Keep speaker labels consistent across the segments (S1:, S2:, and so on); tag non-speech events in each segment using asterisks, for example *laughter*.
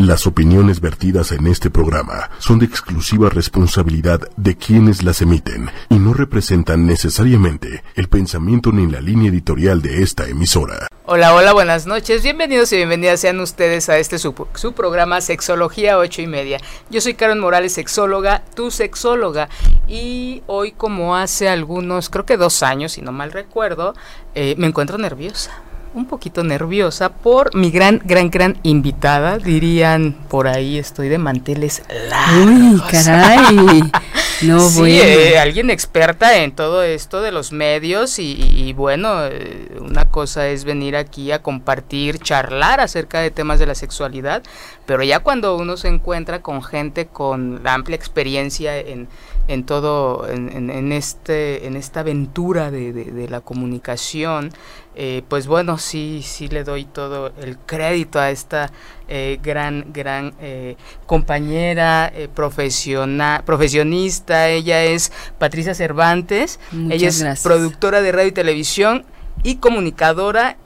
S1: Las opiniones vertidas en este programa son de exclusiva responsabilidad de quienes las emiten y no representan necesariamente el pensamiento ni la línea editorial de esta emisora.
S2: Hola, hola, buenas noches. Bienvenidos y bienvenidas sean ustedes a este su, programa Sexología 8 y media. Yo soy Karen Morales, sexóloga, tu sexóloga. Y hoy, como hace algunos, creo que dos años, si no mal recuerdo, eh, me encuentro nerviosa un poquito nerviosa por mi gran, gran, gran invitada. Dirían por ahí, estoy de manteles largos. Uy,
S3: caray.
S2: No, *laughs* sí, eh, alguien experta en todo esto de los medios y, bueno, eh, una cosa es venir aquí a compartir, charlar acerca de temas de la sexualidad, pero ya cuando uno se encuentra con gente con la amplia experiencia en, en todo, en, en, este, en esta aventura de, de la comunicación, eh, pues bueno, sí, sí le doy todo el crédito a esta eh, gran, gran eh, compañera, profesional, profesionista. Ella es Patricia Cervantes. ella es productora de radio y televisión y comunicadora.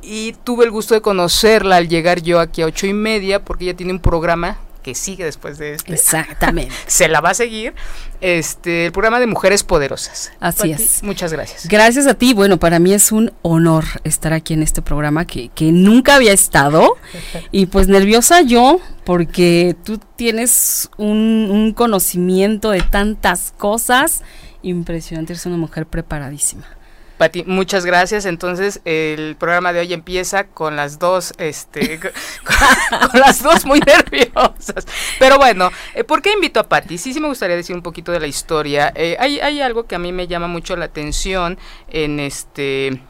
S2: Y tuve el gusto de conocerla al llegar yo aquí a ocho y media porque ella tiene un programa que sigue después de este.
S3: Exactamente. *laughs*
S2: Se la va a seguir. Este, el programa de Mujeres Poderosas.
S3: Así es.
S2: Muchas gracias.
S3: Gracias a ti. Bueno, para mí es un honor estar aquí en este programa que, que nunca había estado. *laughs* y pues nerviosa yo, porque tú tienes un, un conocimiento de tantas cosas. Impresionante, eres una mujer preparadísima
S2: muchas gracias. Entonces, el programa de hoy empieza con las dos, este, *laughs* con, las dos muy *laughs* nerviosas. Pero bueno, eh, ¿por qué invito a Patti? Sí, sí me gustaría decir un poquito de la historia. Eh, hay, hay algo que a mí me llama mucho la atención en este...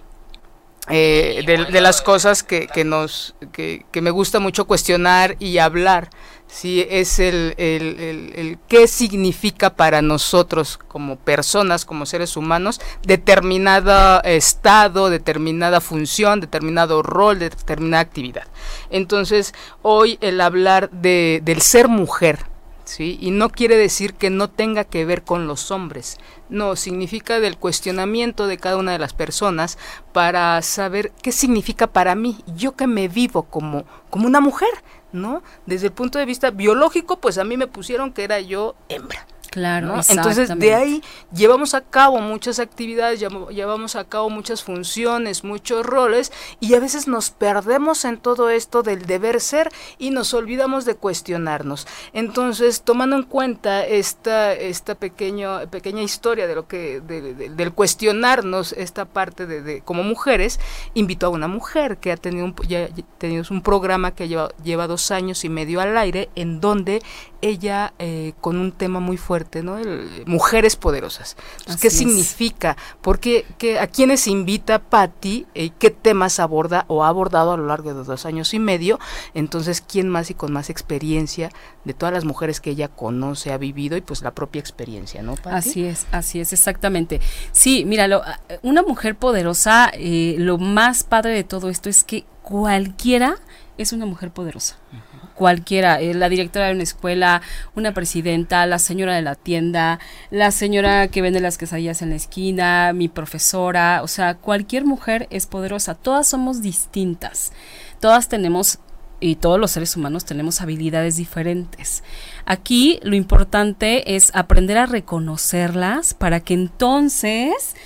S2: Eh, de, las cosas que, que nos que, que me gusta mucho cuestionar y hablar sí es el, el, el, qué significa para nosotros como personas, como seres humanos, determinado estado, determinada función, determinado rol, determinada actividad. Entonces, hoy el hablar de, del ser mujer, ¿sí? Y no quiere decir que no tenga que ver con los hombres. No, significa del cuestionamiento de cada una de las personas para saber qué significa para mí, yo que me vivo como, como una mujer, ¿no? Desde el punto de vista biológico, pues a mí me pusieron que era yo hembra.
S3: Claro,
S2: Entonces, de ahí llevamos a cabo muchas actividades, llevamos a cabo muchas funciones, muchos roles, y a veces nos perdemos en todo esto del deber ser y nos olvidamos de cuestionarnos. Entonces, tomando en cuenta esta, esta pequeño, pequeña historia de lo que, del cuestionarnos esta parte de, como mujeres, invito a una mujer que ha tenido un, ya, tenido un programa que lleva, lleva dos años y medio al aire, en donde ella, eh, con un tema muy fuerte, ¿no? mujeres poderosas. ¿Qué significa? Porque a quiénes invita Patti y qué temas aborda o ha abordado a lo largo de dos años y medio. Entonces, ¿quién más y con más experiencia de todas las mujeres que ella conoce, ha vivido y pues la propia experiencia, ¿no?
S3: Así es, así es, exactamente. Sí, mira, una mujer poderosa, eh, lo más padre de todo esto es que cualquiera es una mujer poderosa cualquiera, eh, la directora de una escuela, una presidenta, la señora de la tienda, la señora que vende las quesadillas en la esquina, mi profesora, o sea, cualquier mujer es poderosa, todas somos distintas, todas tenemos y todos los seres humanos tenemos habilidades diferentes. Aquí lo importante es aprender a reconocerlas para que entonces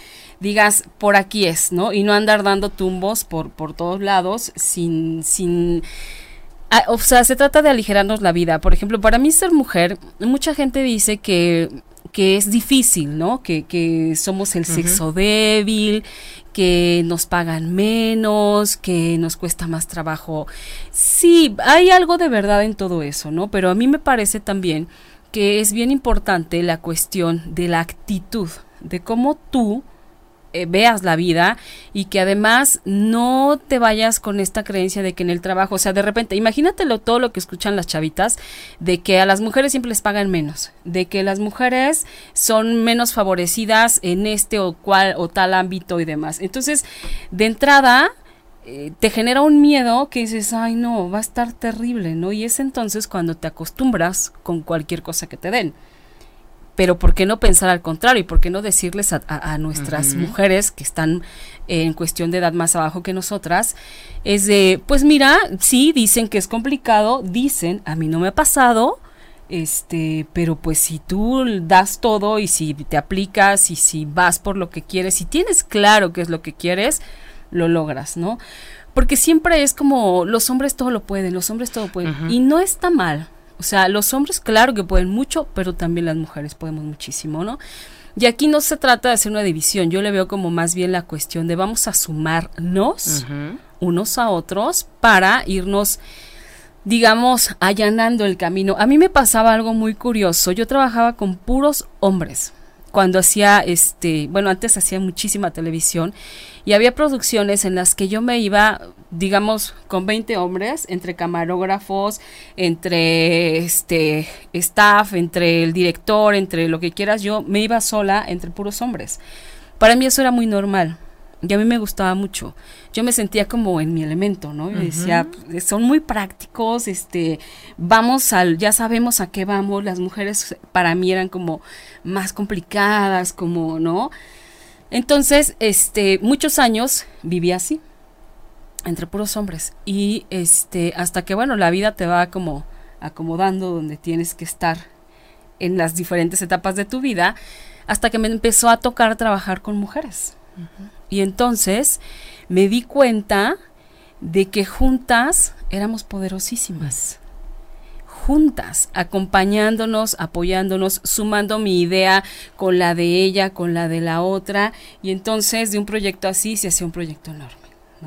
S3: digas por aquí es, ¿no? Y no andar dando tumbos por, por todos lados sin, sin Ah, o sea, se trata de aligerarnos la vida. Por ejemplo, para mí ser mujer, mucha gente dice que, que es difícil, ¿no? Que, que somos el sexo débil, que nos pagan menos, que nos cuesta más trabajo. Sí, hay algo de verdad en todo eso, ¿no? Pero a mí me parece también que es bien importante la cuestión de la actitud, de cómo tú eh, veas la vida y que además no te vayas con esta creencia de que en el trabajo, o sea, de repente, imagínatelo todo lo que escuchan las chavitas, de que a las mujeres siempre les pagan menos, de que las mujeres son menos favorecidas en este o cual o tal ámbito y demás. Entonces, de entrada, eh, te genera un miedo que dices, ay no, va a estar terrible, ¿no? Y es entonces cuando te acostumbras con cualquier cosa que te den pero ¿por qué no pensar al contrario? ¿Y por qué no decirles a, nuestras mujeres que están en cuestión de edad más abajo que nosotras? Es de, pues mira, sí, dicen que es complicado, dicen, a mí no me ha pasado, este, pero pues si tú das todo y si te aplicas y si vas por lo que quieres, si tienes claro qué es lo que quieres, lo logras, ¿no? Porque siempre es como los hombres todo lo pueden, los hombres todo pueden. Y no está mal, o sea, los hombres, claro que pueden mucho, pero también las mujeres podemos muchísimo, ¿no? Y aquí no se trata de hacer una división, yo le veo como más bien la cuestión de vamos a sumarnos unos a otros para irnos, digamos, allanando el camino. A mí me pasaba algo muy curioso, yo trabajaba con puros hombres cuando hacía, este, bueno, antes hacía muchísima televisión y había producciones en las que yo me iba digamos, con 20 hombres, entre camarógrafos, entre este staff, entre el director, entre lo que quieras, yo me iba sola entre puros hombres. Para mí eso era muy normal. Y a mí me gustaba mucho. Yo me sentía como en mi elemento, ¿no? Yo decía, son muy prácticos, este, vamos al, ya sabemos a qué vamos. Las mujeres para mí eran como más complicadas, como, ¿no? Entonces, este, muchos años viví así entre puros hombres. Y este, hasta que bueno, la vida te va como acomodando donde tienes que estar en las diferentes etapas de tu vida, hasta que me empezó a tocar trabajar con mujeres. Y entonces me di cuenta de que juntas éramos poderosísimas. Juntas, acompañándonos, apoyándonos, sumando mi idea con la de ella, con la de la otra, y entonces de un proyecto así se hacía un proyecto enorme.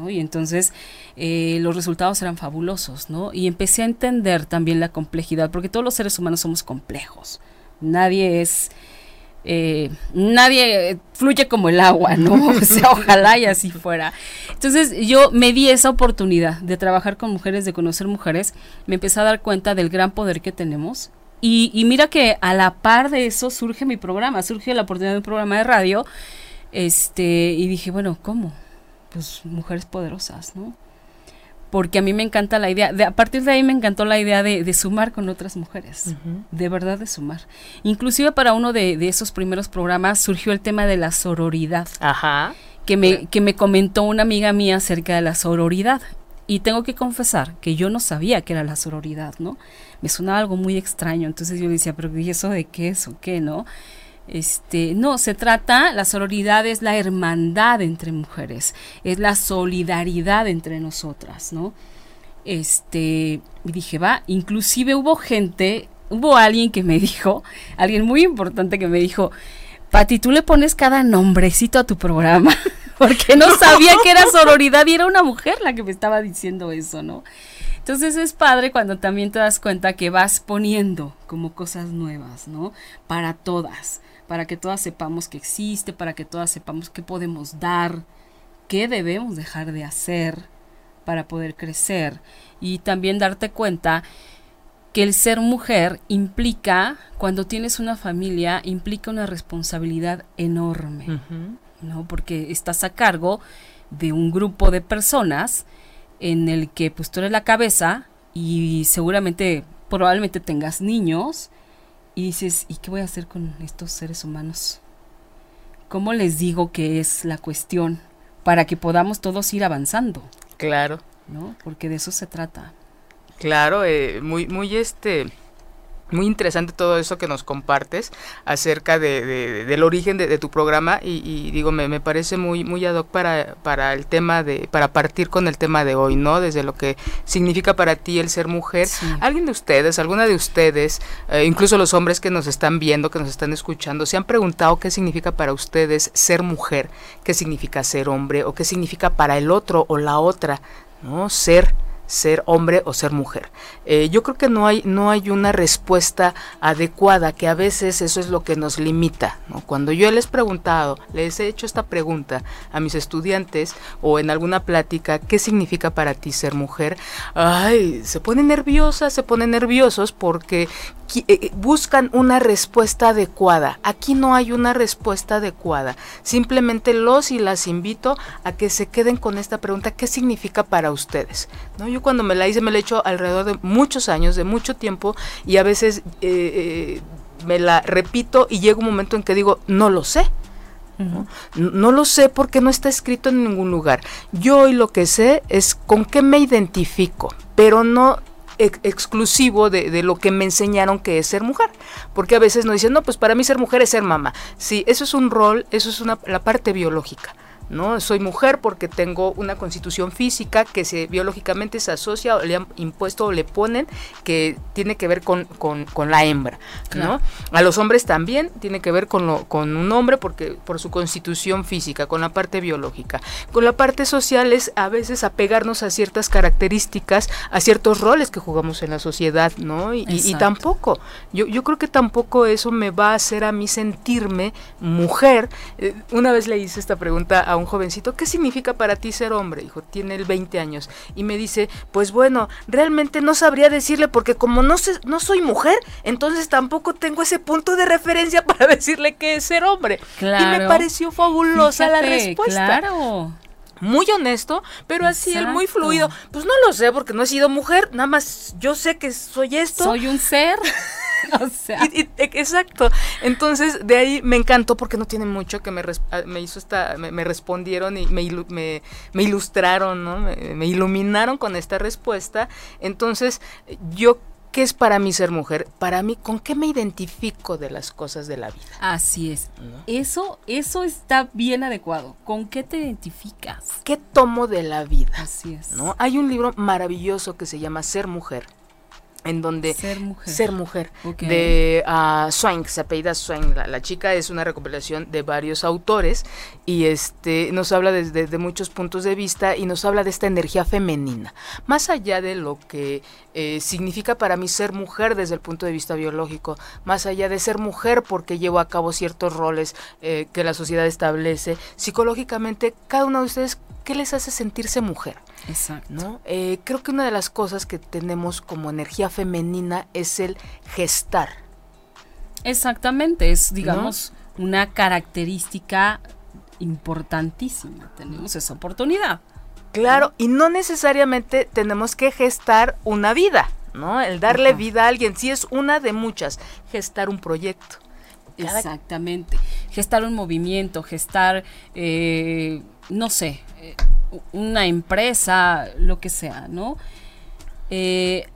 S3: Y entonces eh, los resultados eran fabulosos, ¿no? Y empecé a entender también la complejidad, porque todos los seres humanos somos complejos. Nadie es... Eh, nadie fluye como el agua, ¿no? *laughs* O sea, ojalá y así fuera. Entonces yo me di esa oportunidad de trabajar con mujeres, de conocer mujeres, me empecé a dar cuenta del gran poder que tenemos. Y, y mira que a la par de eso surge mi programa, surge la oportunidad de un programa de radio, este, y dije, bueno, ¿cómo? Pues mujeres poderosas, ¿no? Porque a mí me encanta la idea, de, a partir de ahí me encantó la idea de, sumar con otras mujeres, de verdad de sumar. Inclusive para uno de, esos primeros programas surgió el tema de la sororidad.
S2: Ajá.
S3: Que me, que me comentó una amiga mía acerca de la sororidad. Y tengo que confesar que yo no sabía que era la sororidad, ¿no? Me sonaba algo muy extraño. Entonces yo decía, pero ¿y eso de qué es o qué, no? Este, no, se trata, la sororidad es la hermandad entre mujeres, es la solidaridad entre nosotras, ¿no? Este, dije, va, inclusive hubo gente, hubo alguien que me dijo, alguien muy importante que me dijo, Pati, tú le pones cada nombrecito a tu programa, *laughs* porque no sabía que era sororidad y era una mujer la que me estaba diciendo eso, ¿no? Entonces es padre cuando también te das cuenta que vas poniendo como cosas nuevas, ¿no? Para todas para que todas sepamos que existe, para que todas sepamos qué podemos dar, qué debemos dejar de hacer para poder crecer y también darte cuenta que el ser mujer implica, cuando tienes una familia, implica una responsabilidad enorme, ¿no? Porque estás a cargo de un grupo de personas en el que pues tú eres la cabeza y seguramente, probablemente tengas niños y dices, ¿y qué voy a hacer con estos seres humanos? ¿Cómo les digo que es la cuestión para que podamos todos ir avanzando?
S2: Claro.
S3: ¿No? Porque de eso se trata.
S2: Claro, eh, muy, muy este muy interesante todo eso que nos compartes acerca de, del origen de, tu programa y, digo me, me, parece muy muy ad hoc para, para el tema de para partir con el tema de hoy no desde lo que significa para ti el ser mujer. Alguien de ustedes alguna de ustedes eh, incluso los hombres que nos están viendo que nos están escuchando se han preguntado qué significa para ustedes ser mujer qué significa ser hombre o qué significa para el otro o la otra no ser ser hombre o ser mujer. Eh, yo creo que no hay, no hay una respuesta adecuada, que a veces eso es lo que nos limita. Cuando yo les he preguntado, les he hecho esta pregunta a mis estudiantes o en alguna plática, ¿qué significa para ti ser mujer? Ay, se ponen nerviosas, se ponen nerviosos porque buscan una respuesta adecuada. Aquí no hay una respuesta adecuada. Simplemente los y las invito a que se queden con esta pregunta, ¿qué significa para ustedes? ¿No? Yo cuando me la hice me la he hecho alrededor de muchos años, de mucho tiempo, y a veces... Eh, me la repito y llega un momento en que digo, no lo sé. ¿no? No lo sé porque no está escrito en ningún lugar. Yo hoy lo que sé es con qué me identifico, pero no ex- exclusivo de, lo que me enseñaron que es ser mujer. Porque a veces nos dicen, no, pues para mí ser mujer es ser mamá. Sí, eso es un rol, eso es una, la parte biológica. ¿No? Soy mujer porque tengo una constitución física que se biológicamente se asocia o le han impuesto o le ponen que tiene que ver con, con, con la hembra,
S3: Claro.
S2: ¿no? A los hombres también tiene que ver con, lo, con un hombre porque por su constitución física, con la parte biológica. Con la parte social es a veces apegarnos a ciertas características, a ciertos roles que jugamos en la sociedad, ¿no? Y, y- y
S3: Exacto.
S2: tampoco, yo, yo creo que tampoco eso me va a hacer a mí sentirme mujer. Eh, una vez le hice esta pregunta a un jovencito, ¿qué significa para ti ser hombre? Dijo, tiene el 20 años. Y me dice, pues bueno, realmente no sabría decirle porque como no, sé, no soy mujer, entonces tampoco tengo ese punto de referencia *laughs* para decirle qué es ser hombre. Y me
S3: Claro.
S2: pareció fabulosa la respuesta
S3: Claro.
S2: muy honesto, pero así él muy
S3: Exacto.
S2: fluido. Pues no lo sé porque no he sido mujer, nada más yo sé que soy esto.
S3: Soy un ser. *laughs* *laughs* o sea.
S2: E- exacto. Entonces, de ahí me encantó porque no tiene mucho que me, ah, me hizo esta, me, me respondieron y me, ilu- me, me ilustraron, ¿no? Me, me iluminaron con esta respuesta. Entonces, yo, ¿qué es para mí ser mujer? Para mí, ¿con qué me identifico de las cosas de la vida?
S3: Así es.
S2: ¿no?
S3: Eso, eso está bien adecuado. ¿Con qué te identificas?
S2: ¿Qué tomo de la vida?
S3: Así es.
S2: ¿no? Hay un libro maravilloso que se llama Ser Mujer, en donde
S3: Ser mujer.
S2: Ser Mujer, de Swain, se apellida Swain. La, la chica es una recopilación de varios autores y este nos habla desde de muchos puntos de vista y nos habla de esta energía femenina. Más allá de lo que eh, significa para mí ser mujer desde el punto de vista biológico, más allá de ser mujer porque llevo a cabo ciertos roles eh, que la sociedad establece, psicológicamente, cada uno de ustedes, ¿qué les hace sentirse mujer?
S3: Exacto.
S2: ¿no? Eh, creo que una de las cosas que tenemos como energía femenina es el gestar.
S3: Exactamente. Es, digamos, una característica importantísima. Tenemos esa oportunidad.
S2: Claro, y no necesariamente tenemos que gestar una vida, ¿no? El darle
S3: Ajá.
S2: vida a alguien, sí es una de muchas, gestar un proyecto. Cada-
S3: Exactamente. Gestar un movimiento, gestar, eh, no sé, eh, una empresa, lo que sea, ¿no? Eh,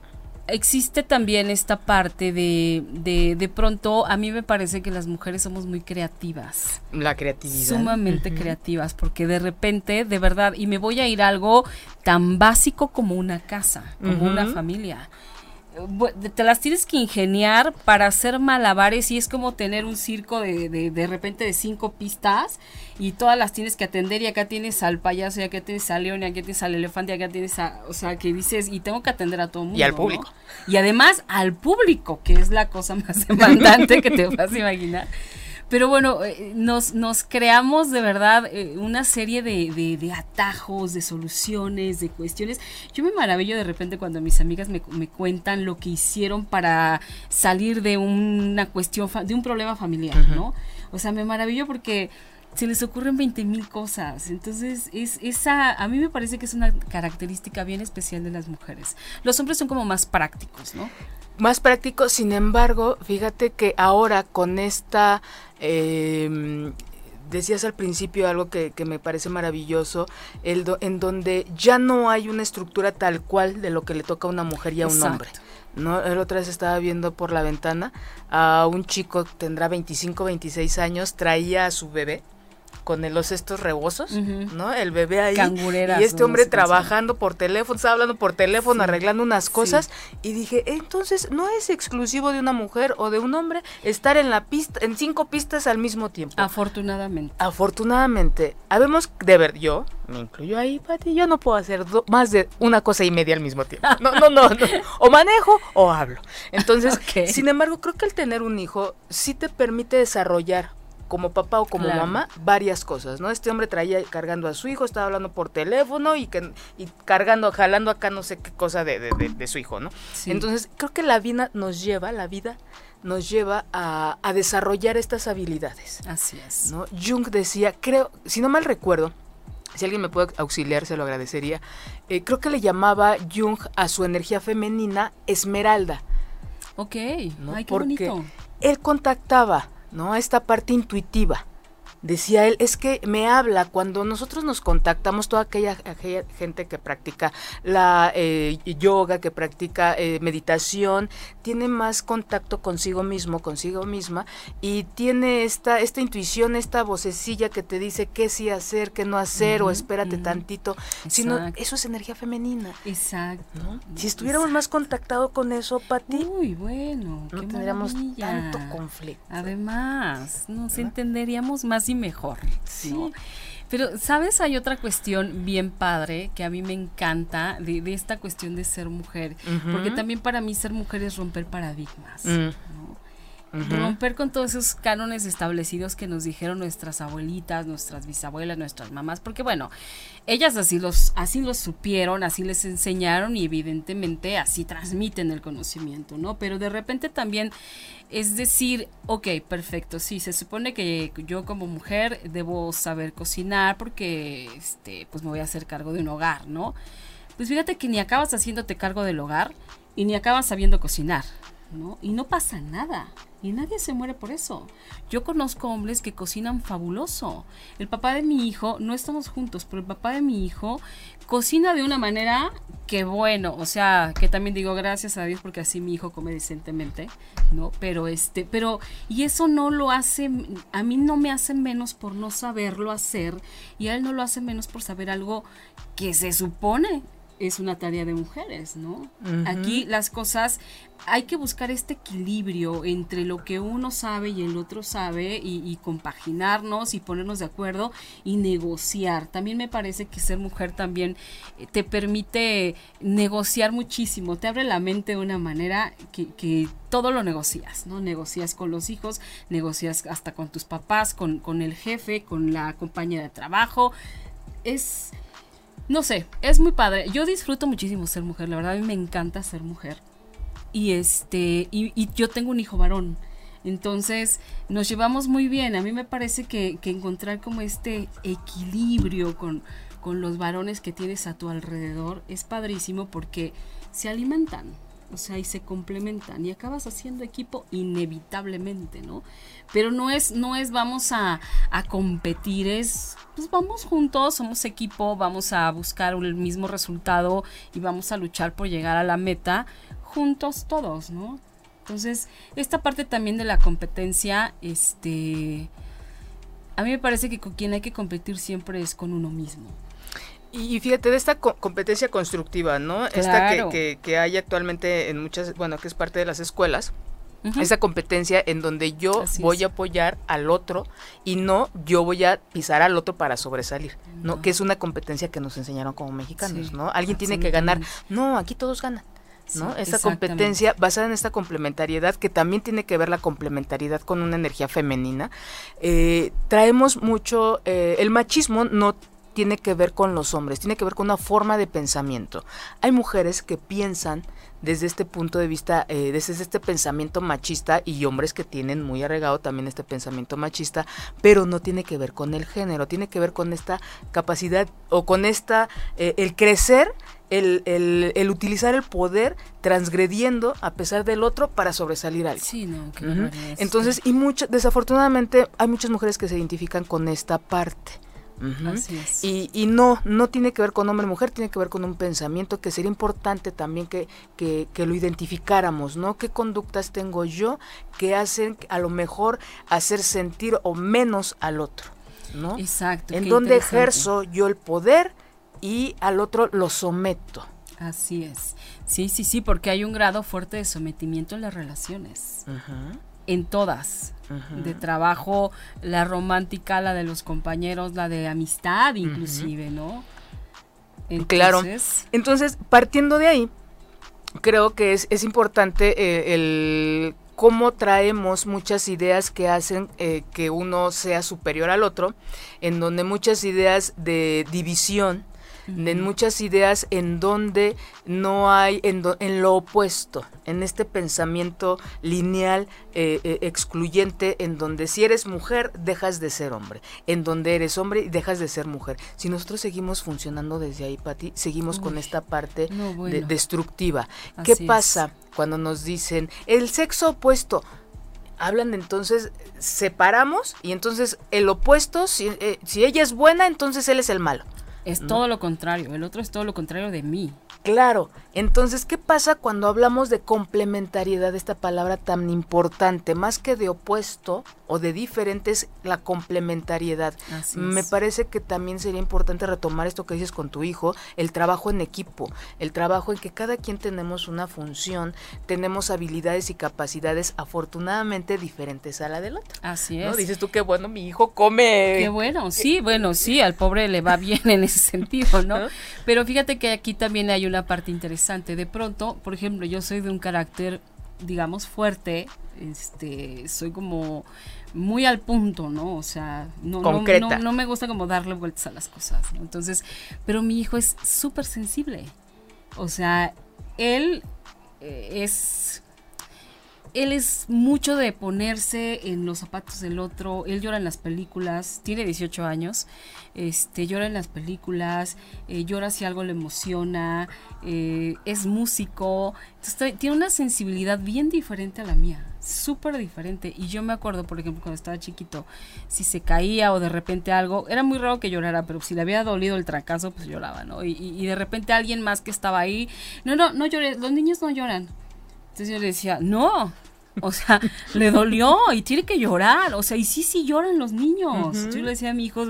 S3: existe también esta parte de, de, de pronto, a mí me parece que las mujeres somos muy creativas.
S2: La creatividad.
S3: sumamente creativas porque de repente de verdad y me voy a ir a algo tan básico como una casa como una familia te las tienes que ingeniar para hacer malabares y es como tener un circo de, de, de repente de cinco pistas y todas las tienes que atender y acá tienes al payaso y acá tienes al león y acá tienes al elefante y acá tienes a, o sea, que dices y tengo que atender a todo el mundo.
S2: Y al
S3: ¿no?
S2: público.
S3: Y además al público, que es la cosa más *laughs* demandante que te vas a imaginar. Pero bueno, eh, nos, nos creamos de verdad eh, una serie de, de- de atajos, de soluciones, de cuestiones. Yo me maravillo de repente cuando mis amigas me, me cuentan lo que hicieron para salir de una cuestión, de un problema familiar, ¿no? O sea, me maravillo porque se les ocurren 20 mil cosas. Entonces, es esa, a mí me parece que es una característica bien especial de las mujeres. Los hombres son como más prácticos, ¿no?
S2: Más práctico, sin embargo, fíjate que ahora con esta, eh, decías al principio algo que, que me parece maravilloso, el do- en donde ya no hay una estructura tal cual de lo que le toca a una mujer y a un
S3: Exacto.
S2: hombre. ¿no? El otra vez estaba viendo por la ventana a un chico, tendrá 25, 26 años, traía a su bebé con el- los estos rebosos. ¿no? El bebé ahí.
S3: Cangureras,
S2: y este hombre
S3: No sé
S2: trabajando por teléfono, estaba hablando por teléfono,
S3: Sí,
S2: arreglando unas
S3: sí.
S2: cosas. Y dije, entonces, ¿no es exclusivo de una mujer o de un hombre estar en la pista, en cinco pistas al mismo tiempo?
S3: Afortunadamente.
S2: Afortunadamente, habemos de ver, yo, me incluyo ahí, Pati, yo no puedo hacer do- más de una cosa y media al mismo tiempo. No, no, no, no. O manejo o hablo. Entonces, *laughs* sin embargo, creo que el tener un hijo sí te permite desarrollar como papá o como
S3: Claro.
S2: mamá varias cosas, ¿no? Este hombre traía cargando a su hijo, estaba hablando por teléfono y que y cargando, jalando acá no sé qué cosa de, de- de- de su hijo, ¿no?
S3: Sí.
S2: Entonces, creo que la vida nos lleva, la vida nos lleva a, a desarrollar estas habilidades.
S3: Así es.
S2: ¿no? Jung decía, creo, si no mal recuerdo, si alguien me puede auxiliar, se lo agradecería. eh, creo que le llamaba Jung a su energía femenina Esmeralda.
S3: Ok.
S2: ¿no?
S3: Ay, qué
S2: Porque
S3: bonito.
S2: él contactaba, ¿no? Esta parte intuitiva decía él, es que me habla cuando nosotros nos contactamos, toda aquella, gente que practica la eh, yoga, que practica eh, meditación, tiene más contacto consigo mismo, consigo misma, y tiene esta, esta intuición, esta vocecilla que te dice qué sí hacer, qué no hacer, o espérate tantito. Sino, eso es energía femenina.
S3: Exacto.
S2: Si estuviéramos más contactados con eso, Pati,
S3: Uy, bueno,
S2: no tendríamos tanto conflicto.
S3: Además, nos entenderíamos más mejor. Sí. Pero, ¿sabes? Hay otra cuestión bien padre que a mí me encanta de, esta cuestión de ser mujer. Porque también para mí ser mujer es romper paradigmas. Romper con todos esos cánones establecidos que nos dijeron nuestras abuelitas, nuestras bisabuelas, nuestras mamás, porque bueno, ellas así los, así los supieron, así les enseñaron y evidentemente así transmiten el conocimiento, ¿no? Pero de repente también es decir, ok, perfecto, sí, se supone que yo como mujer debo saber cocinar porque, este, pues me voy a hacer cargo de un hogar, ¿no? Pues fíjate que ni acabas haciéndote cargo del hogar y ni acabas sabiendo cocinar, ¿no? Y no pasa nada. Y nadie se muere por eso. Yo conozco hombres que cocinan fabuloso. El papá de mi hijo, no estamos juntos, pero el papá de mi hijo cocina de una manera que bueno, o sea, que también digo gracias a Dios porque así mi hijo come decentemente, ¿no? Pero este, pero y eso no lo hace a mí no me hace menos por no saberlo hacer y a él no lo hace menos por saber algo que se supone es una tarea de mujeres, ¿no? Aquí las cosas, hay que buscar este equilibrio entre lo que uno sabe y el otro sabe y, compaginarnos y ponernos de acuerdo y negociar. También me parece que ser mujer también eh, te permite negociar muchísimo, te abre la mente de una manera que, que todo lo negocias, ¿no? Negocias con los hijos, negocias hasta con tus papás, con, con el jefe, con la compañía de trabajo. Es no sé, es muy padre. Yo disfruto muchísimo ser mujer, la verdad a mí me encanta ser mujer. Y este, y, yo tengo un hijo varón. Entonces nos llevamos muy bien. A mí me parece que, que encontrar como este equilibrio con, con los varones que tienes a tu alrededor es padrísimo porque se alimentan o sea, y se complementan y acabas haciendo equipo inevitablemente, ¿no? Pero no es, no es vamos a, a competir, es pues vamos juntos, somos equipo, vamos a buscar el mismo resultado y vamos a luchar por llegar a la meta juntos todos, ¿no? Entonces, esta parte también de la competencia, este, a mí me parece que con quien hay que competir siempre es con uno mismo.
S2: Y fíjate, de esta competencia constructiva, ¿no? Esta que, que, hay actualmente en muchas, bueno, que es parte de las escuelas, esa competencia en donde yo voy a apoyar al otro y no yo voy a pisar al otro para sobresalir, ¿no? Que es una competencia que nos enseñaron como mexicanos, ¿no? Alguien tiene que ganar. No, aquí todos ganan. ¿no? Esta competencia basada en esta complementariedad, que también tiene que ver la complementariedad con una energía femenina. Eh, traemos mucho, eh, el machismo no tiene que ver con los hombres, tiene que ver con una forma de pensamiento. Hay mujeres que piensan desde este punto de vista, eh, desde este pensamiento machista y hombres que tienen muy arregado también este pensamiento machista, pero no tiene que ver con el género, tiene que ver con esta capacidad o con esta, eh, el crecer, el, el, utilizar el poder transgrediendo a pesar del otro para sobresalir algo.
S3: Sí, no,
S2: Entonces, y mucho, desafortunadamente hay muchas mujeres que se identifican con esta parte. Y, y, no, no tiene que ver con hombre mujer, tiene que ver con un pensamiento que sería importante también que, que, lo identificáramos, ¿no? ¿Qué conductas tengo yo que hacen a lo mejor hacer sentir o menos al otro? ¿no?
S3: Exacto.
S2: En donde ejerzo yo el poder y al otro lo someto.
S3: Así es. Sí, sí, sí, porque hay un grado fuerte de sometimiento en las relaciones. En todas de trabajo, la romántica, la de los compañeros, la de amistad inclusive, ¿no?
S2: claro. Entonces, partiendo de ahí, creo que es, es importante eh, el cómo traemos muchas ideas que hacen eh, que uno sea superior al otro, en donde muchas ideas de división, en muchas ideas en donde no hay, en, en lo opuesto, en este pensamiento lineal eh, eh, excluyente, en donde si eres mujer dejas de ser hombre, en donde eres hombre y dejas de ser mujer. Si nosotros seguimos funcionando desde ahí, Pati, seguimos con esta parte destructiva. ¿Qué pasa cuando nos dicen el sexo opuesto? hablan entonces, separamos y entonces el opuesto, si, eh, si ella es buena, entonces él es el malo.
S3: Es todo lo contrario, el otro es todo lo contrario de mí.
S2: Claro, entonces, ¿qué pasa cuando hablamos de complementariedad, esta palabra tan importante? Más que de opuesto o de diferentes, la complementariedad.
S3: Así
S2: Me
S3: es.
S2: parece que también sería importante retomar esto que dices con tu hijo, el trabajo en equipo, el trabajo en que cada quien tenemos una función, tenemos habilidades y capacidades afortunadamente diferentes a la del otro.
S3: Así
S2: ¿no?
S3: es.
S2: Dices tú que bueno, mi hijo come.
S3: Qué bueno, sí, bueno, sí, al pobre le va bien en ese sentido, ¿no?
S2: ¿No?
S3: Pero fíjate que aquí también hay una parte interesante. De pronto, por ejemplo, yo soy de un carácter, digamos, fuerte, este, soy como muy al punto, ¿no? O sea, no, no-
S2: Concreta.
S3: no, no me gusta como darle vueltas a las cosas, ¿no? Entonces, pero mi hijo es súper sensible. O sea, él eh, es él es mucho de ponerse en los zapatos del otro, él llora en las películas, tiene 18 años, este, llora en las películas, eh, llora si algo le emociona, eh, es músico, entonces, tiene una sensibilidad bien diferente a la mía, súper diferente. Y yo me acuerdo, por ejemplo, cuando estaba chiquito, si se caía o de repente algo, era muy raro que llorara, pero si le había dolido el trancazo, pues lloraba, ¿no? Y, y- y de repente alguien más que estaba ahí, no, no, no llores, los niños no lloran. Entonces yo le decía, no, o sea, *laughs* le dolió y tiene que llorar, o sea, y sí, sí lloran los niños. Yo le decía a mi hijo,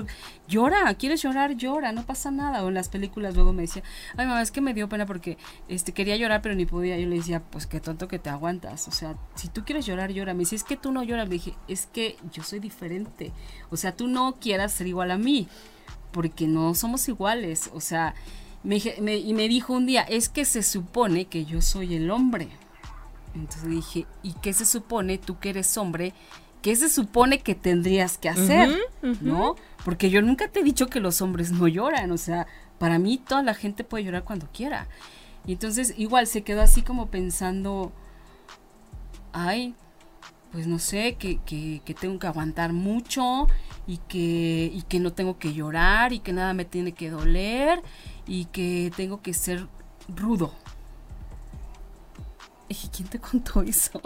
S3: llora, quieres llorar, llora, no pasa nada. O en las películas luego me decía, ay mamá, es que me dio pena porque este quería llorar pero ni podía. Yo le decía, pues qué tonto que te aguantas, o sea, si tú quieres llorar, llora. Me dice, es que tú no lloras. Le dije, es que yo soy diferente, o sea, tú no quieras ser igual a mí, porque no somos iguales, o sea, me, me- y me dijo un día, es que se supone que yo soy el hombre. Entonces dije, ¿y qué se supone tú que eres hombre? ¿Qué se supone que tendrías que hacer? ¿No? Porque yo nunca te he dicho que los hombres no lloran, o sea, para mí toda la gente puede llorar cuando quiera. Y entonces igual se quedó así como pensando, ay, pues no sé, que, que, que tengo que aguantar mucho y que, y que no tengo que llorar y que nada me tiene que doler y que tengo que ser rudo. ¿Y quién te contó eso?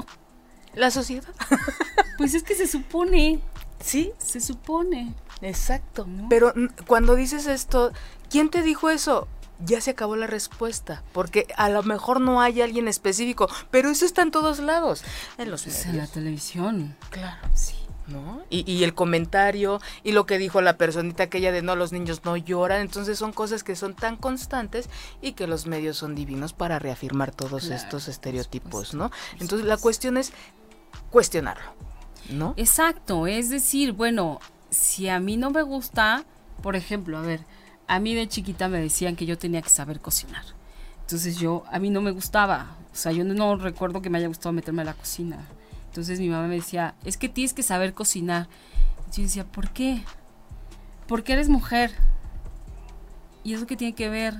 S2: La sociedad. *laughs*
S3: Pues es que se supone,
S2: Sí,
S3: se supone.
S2: exacto.
S3: ¿No?
S2: Pero mm, cuando dices esto, ¿quién te dijo eso? Ya se acabó la respuesta, porque a lo mejor no hay alguien específico, pero eso está en todos lados, en los
S3: Es en la
S2: medios.
S3: televisión.
S2: Claro.
S3: Sí.
S2: ¿No? Y, y el comentario y lo que dijo la personita aquella de no, los niños no lloran, entonces son cosas que son tan constantes y que los medios son divinos para reafirmar todos
S3: Claro,
S2: estos estereotipos, ¿no? Entonces la cuestión es cuestionarlo, ¿no?
S3: Exacto, es decir, bueno, si a mí no me gusta, por ejemplo, a ver, a mí de chiquita me decían que yo tenía que saber cocinar. Entonces yo, a mí no me gustaba, o sea, yo no, no recuerdo que me haya gustado meterme a la cocina. Entonces mi mamá me decía, es que tienes que saber cocinar. Y yo decía, ¿por qué? Porque eres mujer. ¿Y eso qué tiene que ver?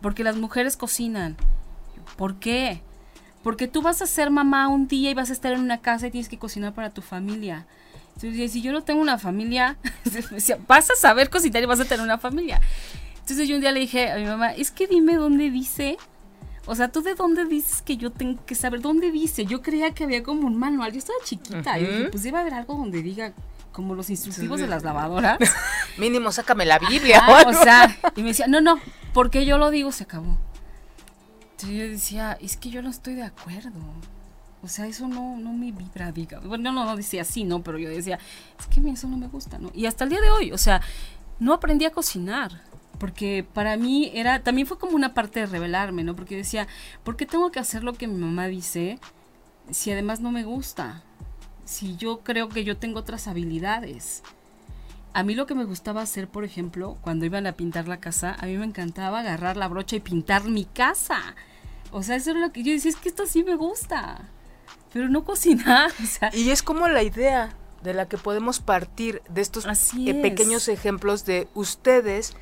S3: Porque las mujeres cocinan. ¿Por qué? Porque tú vas a ser mamá un día y vas a estar en una casa y tienes que cocinar para tu familia. Entonces, si yo no tengo una familia, *laughs* vas a saber cocinar y vas a tener una familia. Entonces yo un día le dije a mi mamá, es que dime dónde dice. O sea, ¿tú de dónde dices que yo tengo que saber? ¿Dónde dice? Yo creía que había como un manual. Yo estaba chiquita. Y dije, pues debe haber algo donde diga como los instructivos de las lavadoras. *laughs*
S2: Mínimo sácame la Biblia. o
S3: Ah, o sea, y me decía, no, no, porque yo lo digo, se acabó. Entonces yo decía, es que yo no estoy de acuerdo. O sea, eso no, no me vibra, diga. Bueno, no, no decía así, ¿no? Pero yo decía, es que a mí eso no me gusta, ¿no? Y hasta el día de hoy, o sea, no aprendí a cocinar. Porque para mí era, también fue como una parte de revelarme, ¿no? Porque decía, ¿por qué tengo que hacer lo que mi mamá dice si además no me gusta? Si yo creo que yo tengo otras habilidades. A mí lo que me gustaba hacer, por ejemplo, cuando iban a pintar la casa, a mí me encantaba agarrar la brocha y pintar mi casa. O sea, eso era lo que yo decía, es que esto sí me gusta. Pero no cocinar, *laughs* o sea,
S2: Y es como la idea de la que podemos partir de estos
S3: Así
S2: eh,
S3: es.
S2: pequeños ejemplos de ustedes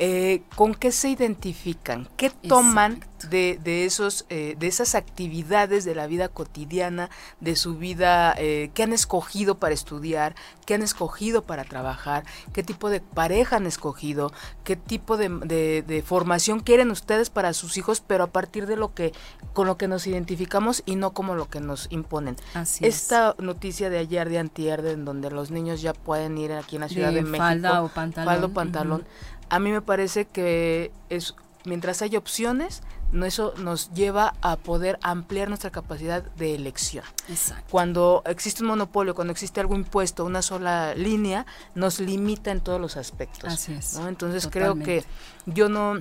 S2: eh, ¿con qué se identifican? ¿Qué toman de, de, esos, eh, de esas actividades de la vida cotidiana, de su vida, eh, qué han escogido para estudiar, qué han escogido para trabajar, qué tipo de pareja han escogido, qué tipo de, de, formación quieren ustedes para sus hijos, pero a partir de lo que, con lo que nos identificamos y no como lo que nos imponen. Esta noticia de ayer, de antier, en donde los niños ya pueden ir aquí en la Ciudad de, México.
S3: Falda o pantalón.
S2: Falda o pantalón. A mí me parece que es mientras hay opciones, no, eso nos lleva a poder ampliar nuestra capacidad de elección.
S3: Exacto.
S2: Cuando existe un monopolio, cuando existe algo impuesto, una sola línea, nos limita en todos los aspectos.
S3: Así es.
S2: Entonces creo que yo no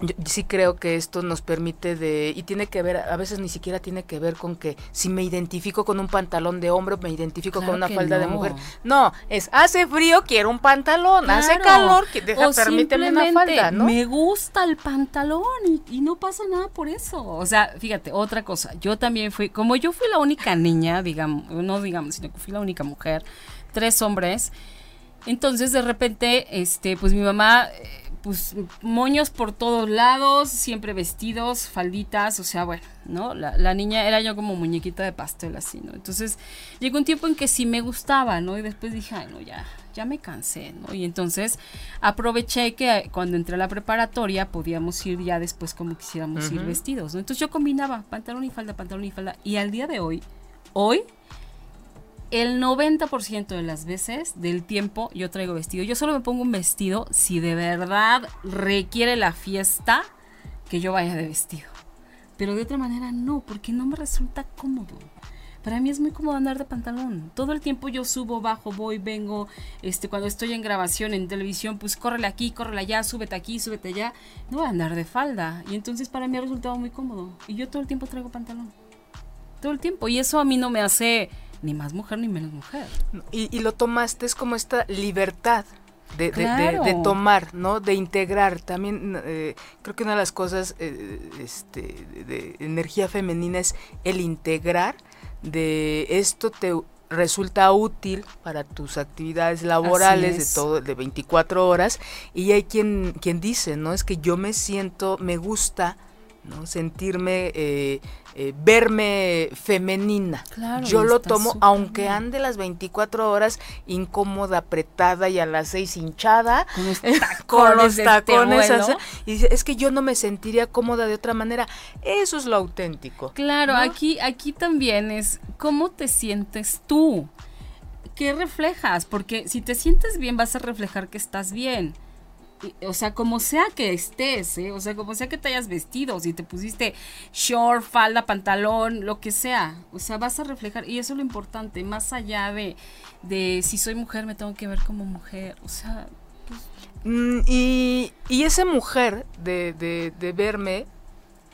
S2: yo sí creo que esto nos permite de y tiene que ver a veces ni siquiera tiene que ver con que si me identifico con un pantalón de hombre o me identifico con una falda de mujer. No es hace frío quiero un pantalón hace calor deja, permíteme una falda ¿no?
S3: me gusta el pantalón y, y, no pasa nada por eso. O sea fíjate otra cosa yo también fui como yo fui la única niña digamos no digamos sino que fui la única mujer tres hombres entonces de repente este pues mi mamá pues moños por todos lados, siempre vestidos, falditas, o sea, bueno, ¿no? La, niña era yo como muñequita de pastel así, ¿no? Entonces llegó un tiempo en que sí me gustaba, ¿no? Y después dije, ay, no, ya, ya me cansé, ¿no? Y entonces aproveché que cuando entré a la preparatoria podíamos ir ya después como quisiéramos ir vestidos, ¿no? Entonces yo combinaba pantalón y falda, pantalón y falda, y al día de hoy, hoy el 90% de las veces del tiempo yo traigo vestido. Yo solo me pongo un vestido si de verdad requiere la fiesta que yo vaya de vestido. Pero de otra manera no, porque no me resulta cómodo. Para mí es muy cómodo andar de pantalón. Todo el tiempo yo subo, bajo, voy, vengo. Este, cuando estoy en grabación, en televisión, pues córrele aquí, córrele allá, súbete aquí, súbete allá. No voy a andar de falda. Y entonces para mí ha resultado muy cómodo. Y yo todo el tiempo traigo pantalón. Todo el tiempo. Y eso a mí no me hace ni más mujer ni menos mujer.
S2: Y, lo tomaste es como esta libertad de, de, tomar, ¿no? De integrar. También eh, creo que una de las cosas eh, este, de energía femenina es el integrar de esto te resulta útil para tus actividades laborales de todo de 24 horas y hay quien quien dice no es que yo me siento me gusta no sentirme eh, eh, verme femenina. Yo lo tomo, aunque ande las 24 horas incómoda, apretada y a las 6 hinchada, con los *laughs* tacones. y dice, es que yo no me sentiría cómoda de otra manera. Eso es lo auténtico.
S3: Claro, aquí, aquí también es cómo te sientes tú. ¿Qué reflejas? Porque si te sientes bien, vas a reflejar que estás bien o sea, como sea que estés, ¿eh? o sea, como sea que te hayas vestido, si te pusiste short, falda, pantalón, lo que sea, o sea, vas a reflejar, y eso es lo importante, más allá de, de si soy mujer, me tengo que ver como mujer, o sea... Pues
S2: mm, y, y esa mujer de, de, de verme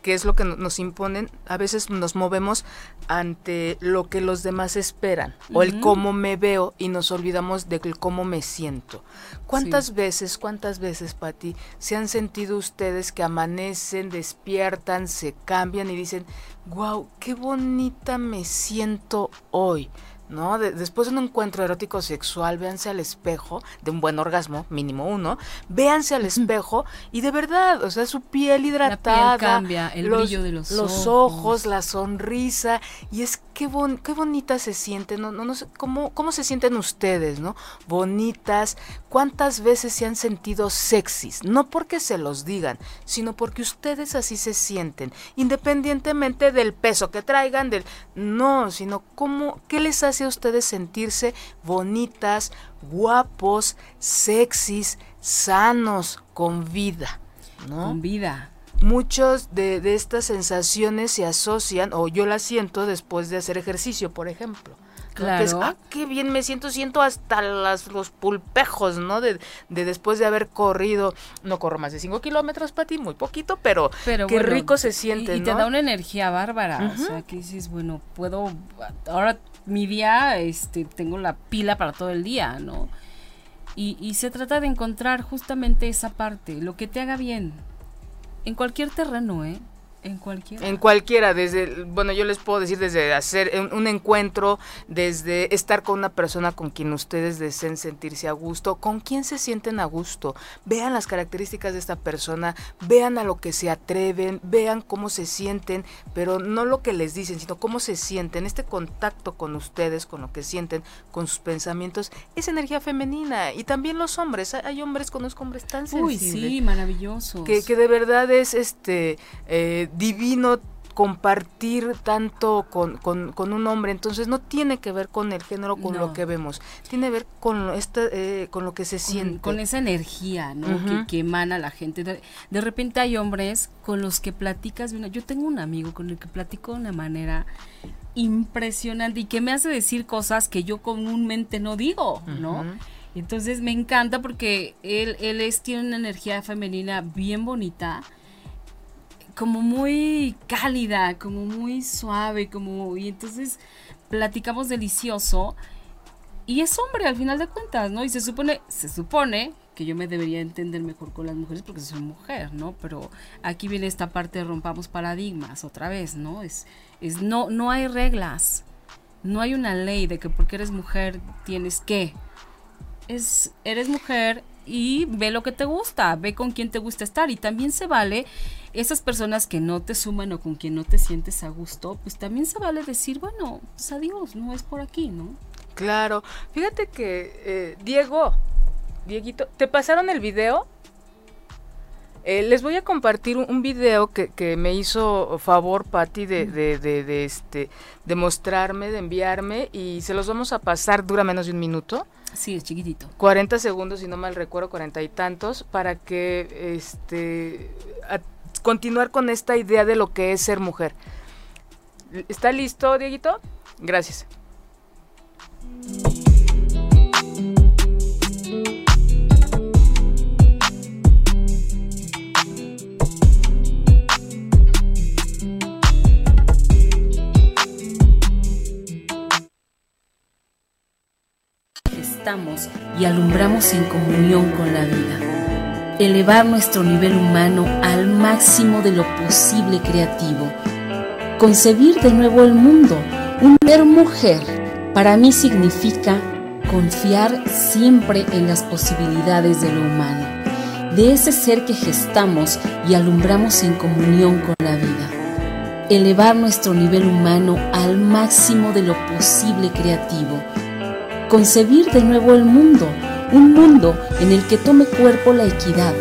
S2: que es lo que nos imponen, a veces nos movemos ante lo que los demás esperan o el cómo me veo y nos olvidamos de cómo me siento. ¿Cuántas veces, cuántas veces, Pati, se han sentido ustedes que amanecen, despiertan, se cambian y dicen, wow, qué bonita me siento hoy? ¿No? después de un encuentro erótico sexual, véanse al espejo, de un buen orgasmo, mínimo uno, véanse al espejo y de verdad, o sea, su piel hidratada,
S3: la piel cambia, el brillo de los,
S2: los ojos. la sonrisa, y es qué, qué bonita se siente, no, no, no sé, ¿cómo, ¿cómo se sienten ustedes, no? Bonitas, ¿cuántas veces se han sentido sexys? No porque se los digan, sino porque ustedes así se sienten, independientemente del peso que traigan, del, no, sino cómo, ¿qué les hace a ustedes sentirse bonitas, guapos, sexys, sanos, con vida, ¿no?
S3: Con vida.
S2: Muchos de, de estas sensaciones se asocian, o yo las siento después de hacer ejercicio, por ejemplo.
S3: Claro.
S2: ah, qué bien me siento, siento hasta las, los pulpejos, ¿no? De, de, después de haber corrido, no corro más de 5 kilómetros para ti, muy poquito, pero, pero qué rico se siente,
S3: y, te da una energía bárbara, o sea, que dices, bueno, puedo, ahora mi día, este, tengo la pila para todo el día, ¿no? Y, y se trata de encontrar justamente esa parte, lo que te haga bien, en cualquier terreno, ¿eh? En cualquiera.
S2: En cualquiera, desde, bueno, yo les puedo decir desde hacer un, un, encuentro, desde estar con una persona con quien ustedes deseen sentirse a gusto, con quien se sienten a gusto. Vean las características de esta persona, vean a lo que se atreven, vean cómo se sienten, pero no lo que les dicen, sino cómo se sienten. Este contacto con ustedes, con lo que sienten, con sus pensamientos, es energía femenina. Y también los hombres, hay hombres, conozco hombres tan sensibles.
S3: Uy, sí, maravillosos.
S2: Que, que de verdad es este... Eh, divino compartir tanto con, con, con, un hombre, entonces no tiene que ver con el género, con no. lo que vemos, tiene que ver con, este, eh, con lo que se
S3: con,
S2: siente.
S3: Con esa energía ¿no? Uh -huh. que, que, emana la gente. De, de, repente hay hombres con los que platicas, una, yo tengo un amigo con el que platico de una manera impresionante y que me hace decir cosas que yo comúnmente no digo, ¿no? Uh -huh. Entonces me encanta porque él, él es, tiene una energía femenina bien bonita como muy cálida, como muy suave, como y entonces platicamos delicioso y es hombre al final de cuentas, ¿no? Y se supone, se supone que yo me debería entender mejor con las mujeres porque soy mujer, ¿no? Pero aquí viene esta parte de rompamos paradigmas otra vez, ¿no? Es, es no, no hay reglas, no hay una ley de que porque eres mujer tienes que. Es, eres mujer y ve lo que te gusta, ve con quién te gusta estar y también se vale esas personas que no te suman o con quien no te sientes a gusto, pues también se vale decir, bueno, pues adiós, no es por aquí, ¿no?
S2: Claro, fíjate que eh, Diego, Dieguito, ¿te pasaron el video? Eh, les voy a compartir un, un video que, que, me hizo favor Patti de, de, de, de, este de mostrarme, de enviarme y se los vamos a pasar, dura menos de un minuto.
S3: Sí, es chiquitito.
S2: 40 segundos, si no mal recuerdo, 40 y tantos, para que este a, continuar con esta idea de lo que es ser mujer. ¿Está listo, Dieguito? Gracias.
S3: Y alumbramos en comunión con la vida. Elevar nuestro nivel humano al máximo de lo posible creativo, concebir de nuevo el mundo, un ser mujer, para mí significa confiar siempre en las posibilidades de lo humano, de ese ser que gestamos y alumbramos en comunión con la vida, elevar nuestro nivel humano al máximo de lo posible creativo, concebir de nuevo el mundo, un mundo en el que tome cuerpo la equidad,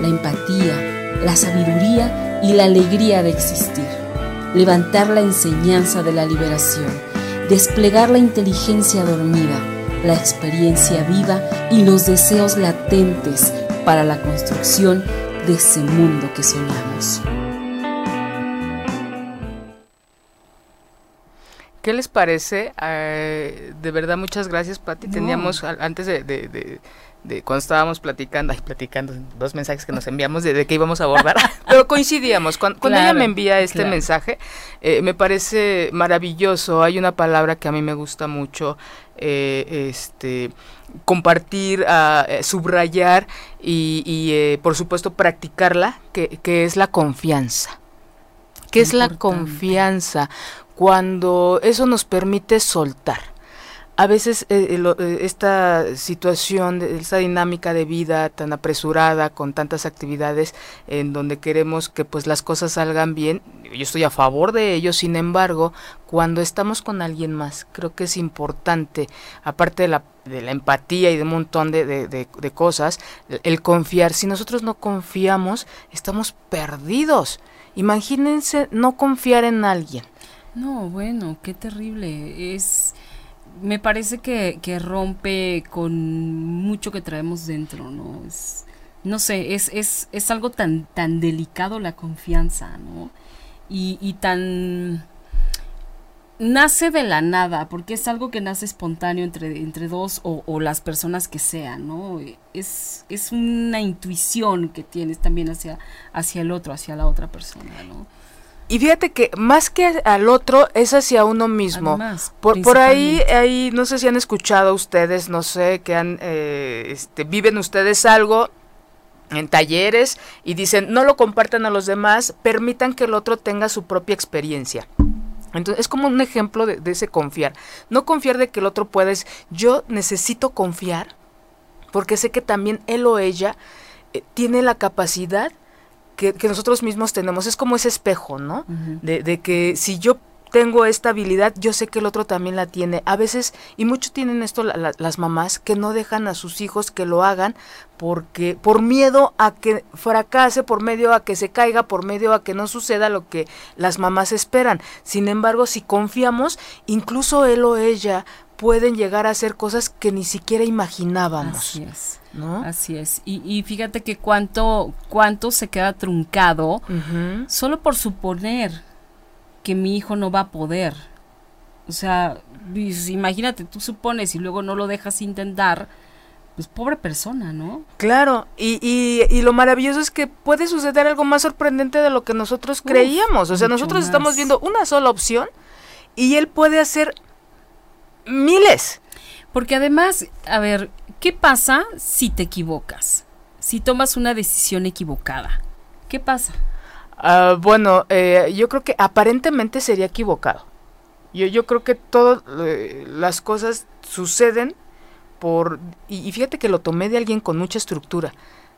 S3: la empatía, la sabiduría y la alegría de existir. Levantar la enseñanza de la liberación, desplegar la inteligencia dormida, la experiencia viva y los deseos latentes para la construcción de ese mundo que soñamos.
S2: ¿Qué les parece? Eh, de verdad, muchas gracias, Pati. No. Teníamos antes de, de, de, de, cuando estábamos platicando, ay, platicando, dos mensajes que nos enviamos de, qué íbamos a abordar, *laughs* pero coincidíamos. Cuando, cuando claro, ella me envía este claro. mensaje, eh, me parece maravilloso. Hay una palabra que a mí me gusta mucho, eh, este compartir, uh, subrayar y, y eh, por supuesto practicarla, que, que es la confianza. ¿Qué es la confianza? Cuando eso nos permite soltar. A veces eh, lo, eh, esta situación, esta dinámica de vida tan apresurada, con tantas actividades en donde queremos que pues las cosas salgan bien, yo estoy a favor de ello, sin embargo, cuando estamos con alguien más, creo que es importante, aparte de la, de la empatía y de un montón de cosas, el, el confiar. Si nosotros no confiamos, estamos perdidos. Imagínense no confiar en alguien.
S3: No, bueno, qué terrible. Es, me parece que, que rompe con mucho que traemos dentro, ¿no? Es, no sé, es, es, es algo tan, tan delicado la confianza, ¿no? Y, y tan nace de la nada, porque es algo que nace espontáneo entre, entre dos o, las personas que sean, ¿no? Es, es una intuición que tienes también hacia, hacia el otro, hacia la otra persona, ¿no?
S2: Y fíjate que más que al otro es hacia uno mismo.
S3: Además,
S2: por, por ahí, ahí, no sé si han escuchado ustedes, no sé, que han, eh, este, viven ustedes algo, en talleres y dicen no lo compartan a los demás, permitan que el otro tenga su propia experiencia. Entonces es como un ejemplo de, de ese confiar. No confiar de que el otro puede, yo necesito confiar porque sé que también él o ella eh, tiene la capacidad que, que, nosotros mismos tenemos. Es como ese espejo, ¿no? de, de que si yo tengo esta habilidad, yo sé que el otro también la tiene. A veces, y muchos tienen esto la, la, las mamás, que no dejan a sus hijos que lo hagan porque por miedo a que fracase, por medio a que se caiga, por medio a que no suceda lo que las mamás esperan. Sin embargo, si confiamos, incluso él o ella pueden llegar a hacer cosas que ni siquiera imaginábamos.
S3: Así es. ¿No? Así es. Y, y, fíjate que cuánto, cuánto se queda truncado uh -huh. solo por suponer que mi hijo no va a poder. O sea, pues, imagínate, tú supones y luego no lo dejas intentar, pues pobre persona, ¿no?
S2: Claro, y, y, y lo maravilloso es que puede suceder algo más sorprendente de lo que nosotros Uf, creíamos. O sea, nosotros más. estamos viendo una sola opción y él puede hacer miles.
S3: Porque además, a ver, ¿qué pasa si te equivocas? Si tomas una decisión equivocada. ¿Qué pasa?
S2: Uh, bueno, eh, yo creo que aparentemente sería equivocado. Yo, creo que todas eh, las cosas suceden por... Y, fíjate que lo tomé de alguien con mucha estructura,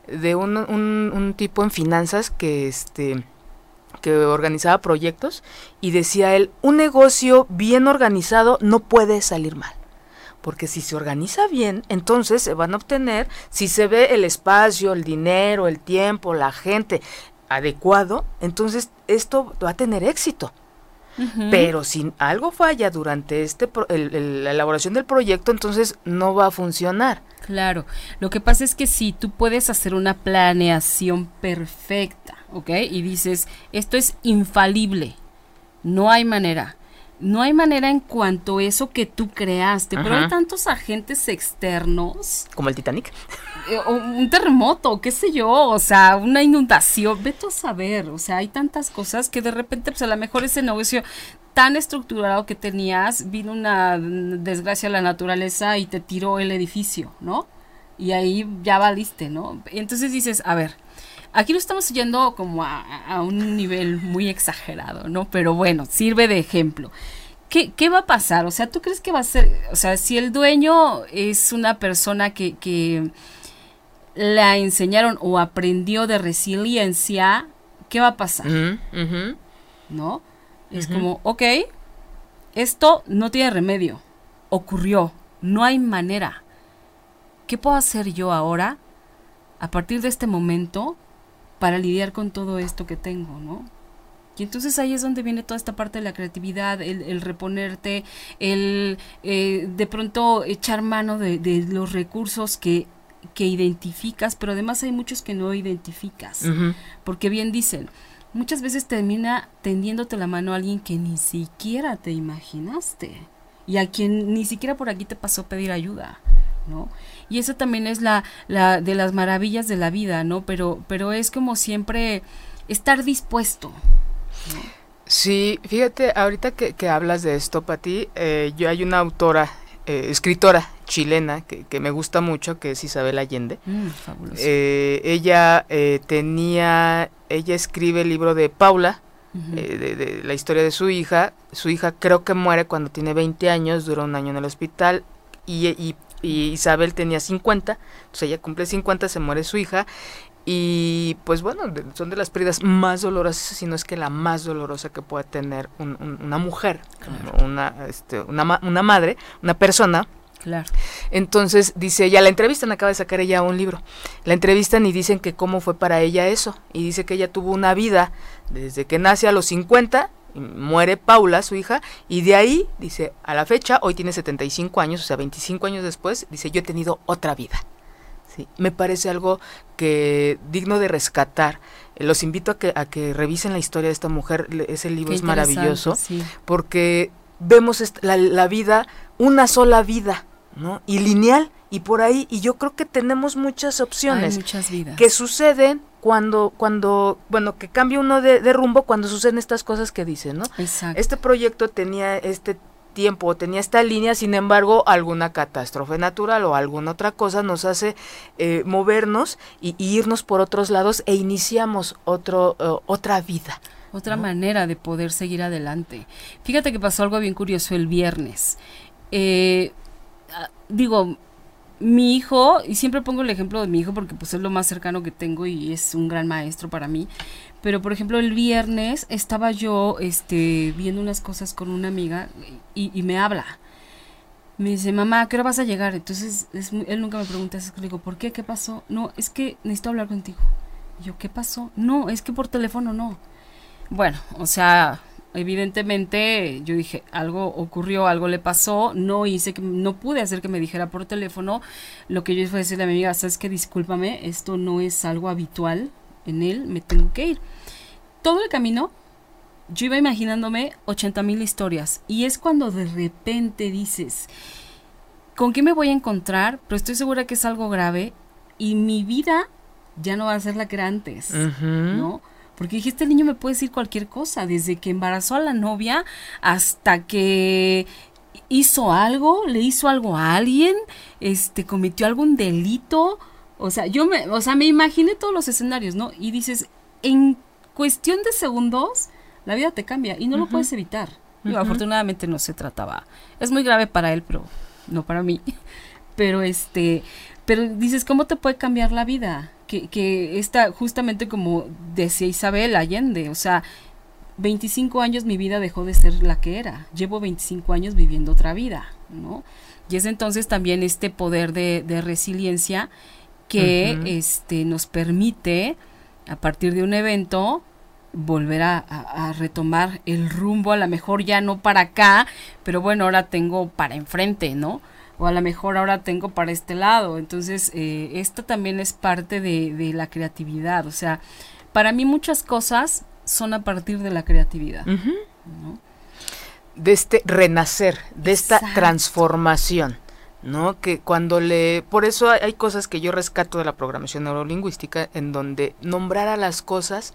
S2: de un, un, un tipo en finanzas que, este, que organizaba proyectos y decía él, un negocio bien organizado no puede salir mal porque si se organiza bien, entonces se van a obtener, si se ve el espacio, el dinero, el tiempo, la gente, adecuado, entonces esto va a tener éxito. Uh -huh. Pero si algo falla durante este el, el, la elaboración del proyecto, entonces no va a funcionar.
S3: Claro, lo que pasa es que si tú puedes hacer una planeación perfecta, ¿ok? Y dices, esto es infalible, no hay manera. No hay manera en cuanto a eso que tú creaste, Ajá. pero hay tantos agentes externos.
S2: Como el Titanic.
S3: Eh, un terremoto, qué sé yo, o sea, una inundación, vete a saber, o sea, hay tantas cosas que de repente, pues a lo mejor ese negocio tan estructurado que tenías, vino una desgracia a la naturaleza y te tiró el edificio, ¿no? Y ahí ya valiste, ¿no? Entonces dices, a ver, aquí lo estamos yendo como a, a un nivel muy exagerado, ¿no? Pero bueno, sirve de ejemplo. ¿Qué, ¿Qué, va a pasar? O sea, ¿tú crees que va a ser, o sea, si el dueño es una persona que, que la enseñaron o aprendió de resiliencia, ¿qué va a pasar?
S2: Uh -huh.
S3: ¿No? Es uh -huh. como, ok, esto no tiene remedio, ocurrió, no hay manera. ¿Qué puedo hacer yo ahora, a partir de este momento, para lidiar con todo esto que tengo, ¿no? Y entonces ahí es donde viene toda esta parte de la creatividad, el, el reponerte, el eh, de pronto echar mano de, de los recursos que que identificas, pero además hay muchos que no identificas, uh -huh. porque bien dicen, muchas veces termina tendiéndote la mano a alguien que ni siquiera te imaginaste y a quien ni siquiera por aquí te pasó pedir ayuda, ¿no? Y eso también es la, la de las maravillas de la vida, ¿no? Pero, pero es como siempre estar dispuesto.
S2: ¿no? Sí, fíjate, ahorita que, que hablas de esto, Pati, eh, yo hay una autora eh, escritora chilena que, que, me gusta mucho, que es Isabel Allende.
S3: Mm,
S2: eh, ella eh, tenía, ella escribe el libro de Paula, de, de, la historia de su hija. Su hija creo que muere cuando tiene 20 años, dura un año en el hospital y, y, y Isabel tenía 50, entonces ella cumple 50, se muere su hija y pues bueno, son de las pérdidas más dolorosas, si no es que la más dolorosa que pueda tener un, un, una mujer, claro. una, este, una, una, madre, una persona.
S3: Claro.
S2: Entonces dice ella, la entrevistan, acaba de sacar ella un libro, la entrevistan y dicen que cómo fue para ella eso, y dice que ella tuvo una vida desde que nace a los 50, muere Paula, su hija, y de ahí, dice, a la fecha, hoy tiene 75 años, o sea, 25 años después, dice, yo he tenido otra vida. Sí, me parece algo que digno de rescatar. Los invito a que, a que revisen la historia de esta mujer. Ese libro es maravilloso
S3: sí.
S2: porque vemos la, la, vida, una sola vida, ¿no? Y lineal y por ahí. Y yo creo que tenemos muchas opciones
S3: Hay muchas vidas.
S2: que suceden cuando, cuando, bueno, que cambia uno de, de rumbo cuando suceden estas cosas que dicen, ¿no?
S3: Exacto.
S2: Este proyecto tenía este tiempo tenía esta línea, sin embargo, alguna catástrofe natural o alguna otra cosa nos hace eh, movernos y, irnos por otros lados e iniciamos otro, eh, otra vida.
S3: Otra manera de poder seguir adelante. Fíjate que pasó algo bien curioso el viernes. Eh, ah, digo, mi hijo, y siempre pongo el ejemplo de mi hijo porque pues es lo más cercano que tengo y es un gran maestro para mí. Pero por ejemplo el viernes estaba yo este, viendo unas cosas con una amiga y, me habla. Me dice, mamá, ¿a qué hora vas a llegar? Entonces él nunca me pregunta eso. Le digo, ¿por qué? ¿Qué pasó? No, es que necesito hablar contigo. yo, ¿qué pasó? No, es que por teléfono no. Bueno, o sea, evidentemente yo dije, algo ocurrió, algo le pasó, no hice que, no pude hacer que me dijera por teléfono. Lo que yo fue decirle a mi amiga, sabes que discúlpame, esto no es algo habitual en él, me tengo que ir. Todo el camino yo iba imaginándome 80 mil historias y es cuando de repente dices, ¿con qué me voy a encontrar? Pero estoy segura que es algo grave y mi vida ya no va a ser la que era antes, ¿no? Porque dije, este niño me puede decir cualquier cosa, desde que embarazó a la novia hasta que hizo algo, le hizo algo a alguien, este, cometió algún delito. O sea, yo me, o sea, me imaginé todos los escenarios, ¿no? Y dices, en cuestión de segundos, la vida te cambia y no lo puedes evitar. afortunadamente no se trataba. Es muy grave para él, pero no para mí. *laughs* Pero este, pero dices, ¿cómo te puede cambiar la vida? Que, que está justamente como decía Isabel Allende, o sea, 25 años mi vida dejó de ser la que era, llevo 25 años viviendo otra vida, ¿no? Y es entonces también este poder de, de resiliencia que este, nos permite, a partir de un evento, volver a, a, retomar el rumbo, a lo mejor ya no para acá, pero bueno, ahora tengo para enfrente, ¿no? O a lo mejor ahora tengo para este lado. Entonces, eh, esto también es parte de, de, la creatividad. O sea, para mí muchas cosas son a partir de la creatividad.
S2: De este renacer, de esta transformación. ¿no? Que cuando le... Por eso hay, cosas que yo rescato de la programación neurolingüística en donde nombrar a las cosas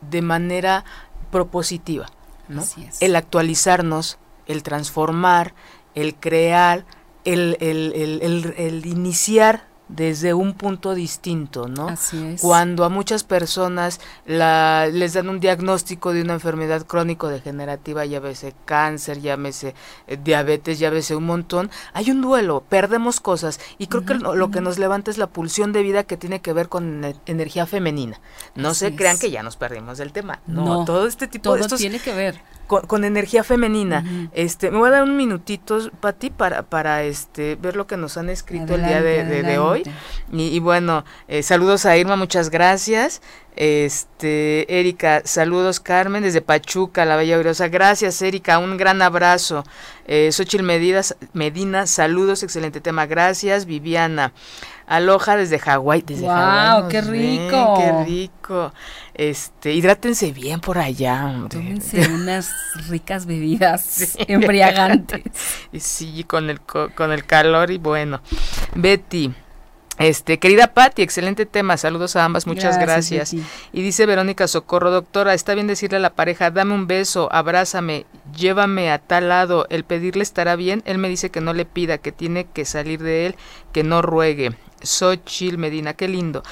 S2: de manera propositiva, ¿no? El actualizarnos, el transformar, el crear, el, el, el, el, iniciar desde un punto distinto, ¿no?
S3: Así es.
S2: Cuando a muchas personas la, les dan un diagnóstico de una enfermedad crónico-degenerativa, llámese cáncer, llámese eh, diabetes, llámese un montón, hay un duelo, perdemos cosas y creo que lo, que nos levanta es la pulsión de vida que tiene que ver con energía femenina. No se crean que ya nos perdimos del tema, no, todo este tipo
S3: de... Todo tiene que ver
S2: con, energía femenina. Este, me voy a dar un minutito, Pati, para, para este, ver lo que nos han escrito el día de, hoy. Y, bueno, eh, saludos a Irma, muchas gracias. Este, Erika, saludos Carmen desde Pachuca, la Bella Gloriosa. Gracias, Erika, un gran abrazo. Eh, Xochil Medidas, Medina, saludos, excelente tema, gracias. Viviana, aloja desde Hawái, desde
S3: wow, qué rico.
S2: qué rico. Este, hidrátense bien por allá.
S3: Tómense *laughs* unas ricas bebidas *laughs* embriagantes. *laughs*
S2: Sí, con el con el calor y bueno. Betty, este, querida Patti, excelente tema, saludos a ambas, muchas gracias. Y dice Verónica Socorro, doctora, está bien decirle a la pareja, dame un beso, abrázame, llévame a tal lado, el pedirle estará bien, él me dice que no le pida, que tiene que salir de él, que no ruegue. Xochil Medina, qué lindo.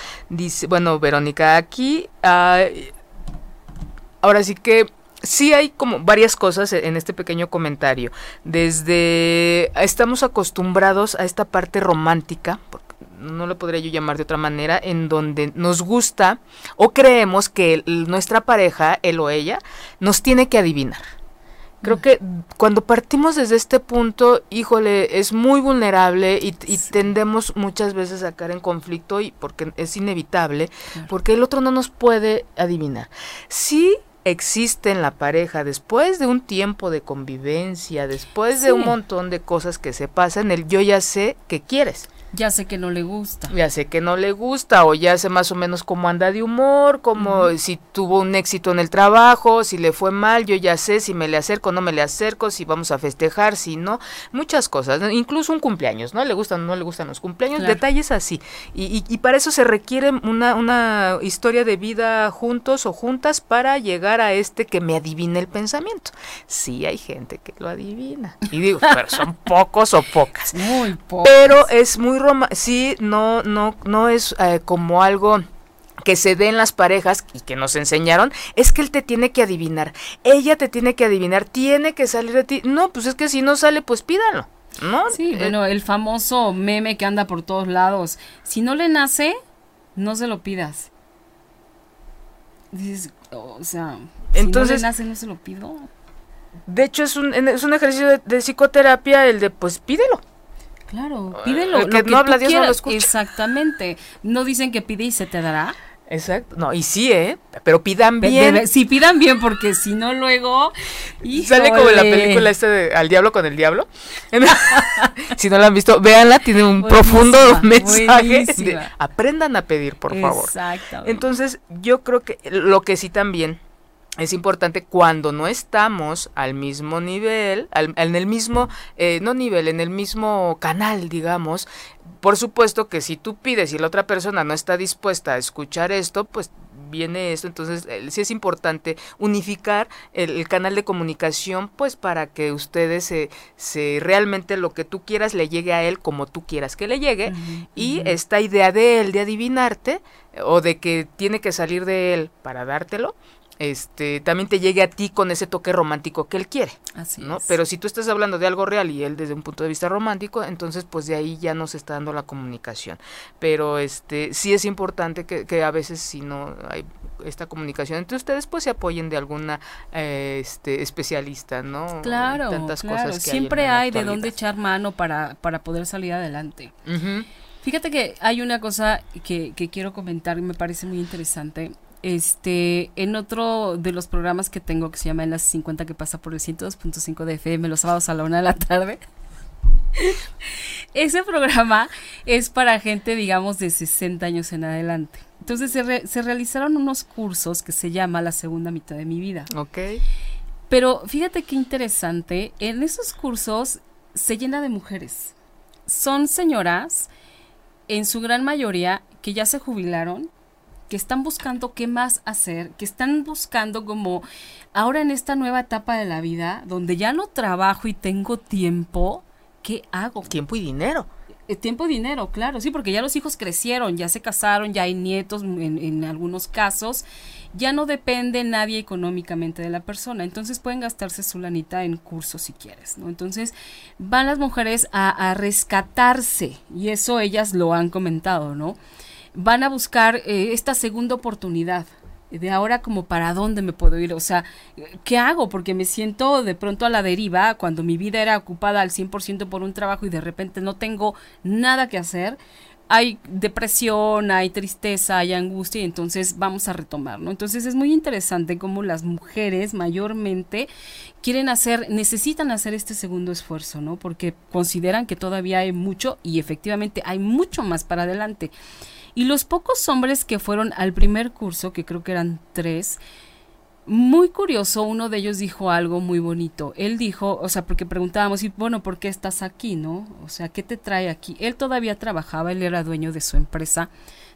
S2: Bueno, Verónica, aquí, ahora sí que sí hay como varias cosas en este pequeño comentario. Desde estamos acostumbrados a esta parte romántica, no lo podría yo llamar de otra manera, en donde nos gusta o creemos que nuestra pareja, él o ella, nos tiene que adivinar. Creo que cuando partimos desde este punto, híjole, es muy vulnerable y, tendemos muchas veces a caer en conflicto y porque es inevitable, porque el otro no nos puede adivinar. Sí existe en la pareja después de un tiempo de convivencia, después de un montón de cosas que se pasan, el yo ya sé que quieres.
S3: Ya sé que no le gusta.
S2: Ya sé que no le gusta o ya sé más o menos cómo anda de humor, como si tuvo un éxito en el trabajo, si le fue mal, yo ya sé si me le acerco, no me le acerco, si vamos a festejar, si no, muchas cosas, incluso un cumpleaños, ¿no? Le gustan o no le gustan los cumpleaños, detalles así. Y, y, para eso se requiere una, una historia de vida juntos o juntas para llegar a este que me adivine el pensamiento. Sí hay gente que lo adivina. Y digo, pero son *laughs* pocos o pocas.
S3: Muy pocos.
S2: Pero es muy sí, no, no, no es eh, como algo que se dé en las parejas y que nos enseñaron es que él te tiene que adivinar, ella te tiene que adivinar, tiene que salir de ti. No, pues es que si no sale, pues pídalo. ¿No?
S3: Sí, eh, bueno, el famoso meme que anda por todos lados. Si no le nace, no se lo pidas. Dices, o sea, Entonces, si no le nace, no se lo pido.
S2: De hecho, es un, es un ejercicio de, de psicoterapia el de, pues pídelo.
S3: Claro, ah, pídelo. lo que no habla Dios no lo escucha. Exactamente. No dicen que pide y se te dará.
S2: Exacto. No, y sí, ¿eh? Pero pidan bien.
S3: sí, pidan bien, porque si no, luego.
S2: Sale como en la película esta de Al Diablo con el Diablo. *laughs* si no la han visto, véanla, tiene un profundo *laughs* mensaje. aprendan a pedir, por favor. Exactamente. Entonces, yo creo que lo que sí también es importante cuando no estamos al mismo nivel, en el mismo, eh, no nivel, en el mismo canal, digamos. Por supuesto que si tú pides y la otra persona no está dispuesta a escuchar esto, pues viene esto, entonces eh, sí es importante unificar el, canal de comunicación, pues para que ustedes se, se, realmente lo que tú quieras le llegue a él como tú quieras que le llegue y esta idea de él de adivinarte o de que tiene que salir de él para dártelo, este también te llegue a ti con ese toque romántico que él quiere. Así ¿no? Pero si tú estás hablando de algo real y él desde un punto de vista romántico, entonces pues de ahí ya no se está dando la comunicación. Pero este sí es importante que, a veces si no hay esta comunicación entre ustedes pues se apoyen de alguna eh, este especialista, ¿no?
S3: Claro, Tantas cosas que siempre hay, de dónde echar mano para, para poder salir adelante. Fíjate que hay una cosa que, que quiero comentar y me parece muy interesante este, en otro de los programas que tengo que se llama En las 50 que pasa por el 102.5 de FM los sábados a la una de la tarde. *laughs* Ese programa es para gente, digamos, de 60 años en adelante. Entonces se, se, realizaron unos cursos que se llama La segunda mitad de mi vida.
S2: Ok.
S3: Pero fíjate qué interesante, en esos cursos se llena de mujeres. Son señoras, en su gran mayoría, que ya se jubilaron, que están buscando qué más hacer, que están buscando como ahora en esta nueva etapa de la vida, donde ya no trabajo y tengo tiempo, ¿qué hago?
S2: Tiempo y dinero.
S3: Eh, tiempo y dinero, claro, sí, porque ya los hijos crecieron, ya se casaron, ya hay nietos en, en, algunos casos, ya no depende nadie económicamente de la persona, entonces pueden gastarse su lanita en cursos si quieres, ¿no? Entonces van las mujeres a, a rescatarse y eso ellas lo han comentado, ¿no? Van a buscar eh, esta segunda oportunidad de ahora como para dónde me puedo ir, o sea, ¿qué hago? Porque me siento de pronto a la deriva cuando mi vida era ocupada al 100% por un trabajo y de repente no tengo nada que hacer. Hay depresión, hay tristeza, hay angustia y entonces vamos a retomar, ¿no? Entonces es muy interesante cómo las mujeres mayormente quieren hacer, necesitan hacer este segundo esfuerzo, ¿no? Porque consideran que todavía hay mucho y efectivamente hay mucho más para adelante. Y los pocos hombres que fueron al primer curso, que creo que eran tres, muy curioso, uno de ellos dijo algo muy bonito. Él dijo, o sea, porque preguntábamos, y bueno, ¿por qué estás aquí, no? O sea, ¿qué te trae aquí? Él todavía trabajaba, él era dueño de su empresa,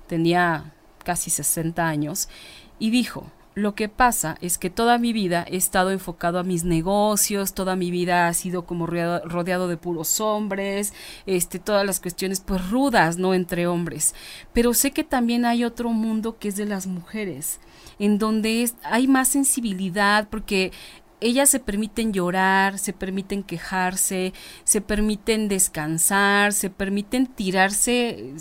S3: tenía casi 60 años, y dijo, lo que pasa es que toda mi vida he estado enfocado a mis negocios, toda mi vida ha sido como rodeado, de puros hombres, este, todas las cuestiones pues rudas, ¿no? Entre hombres. Pero sé que también hay otro mundo que es de las mujeres, en donde hay más sensibilidad porque ellas se permiten llorar, se permiten quejarse, se permiten descansar, se permiten tirarse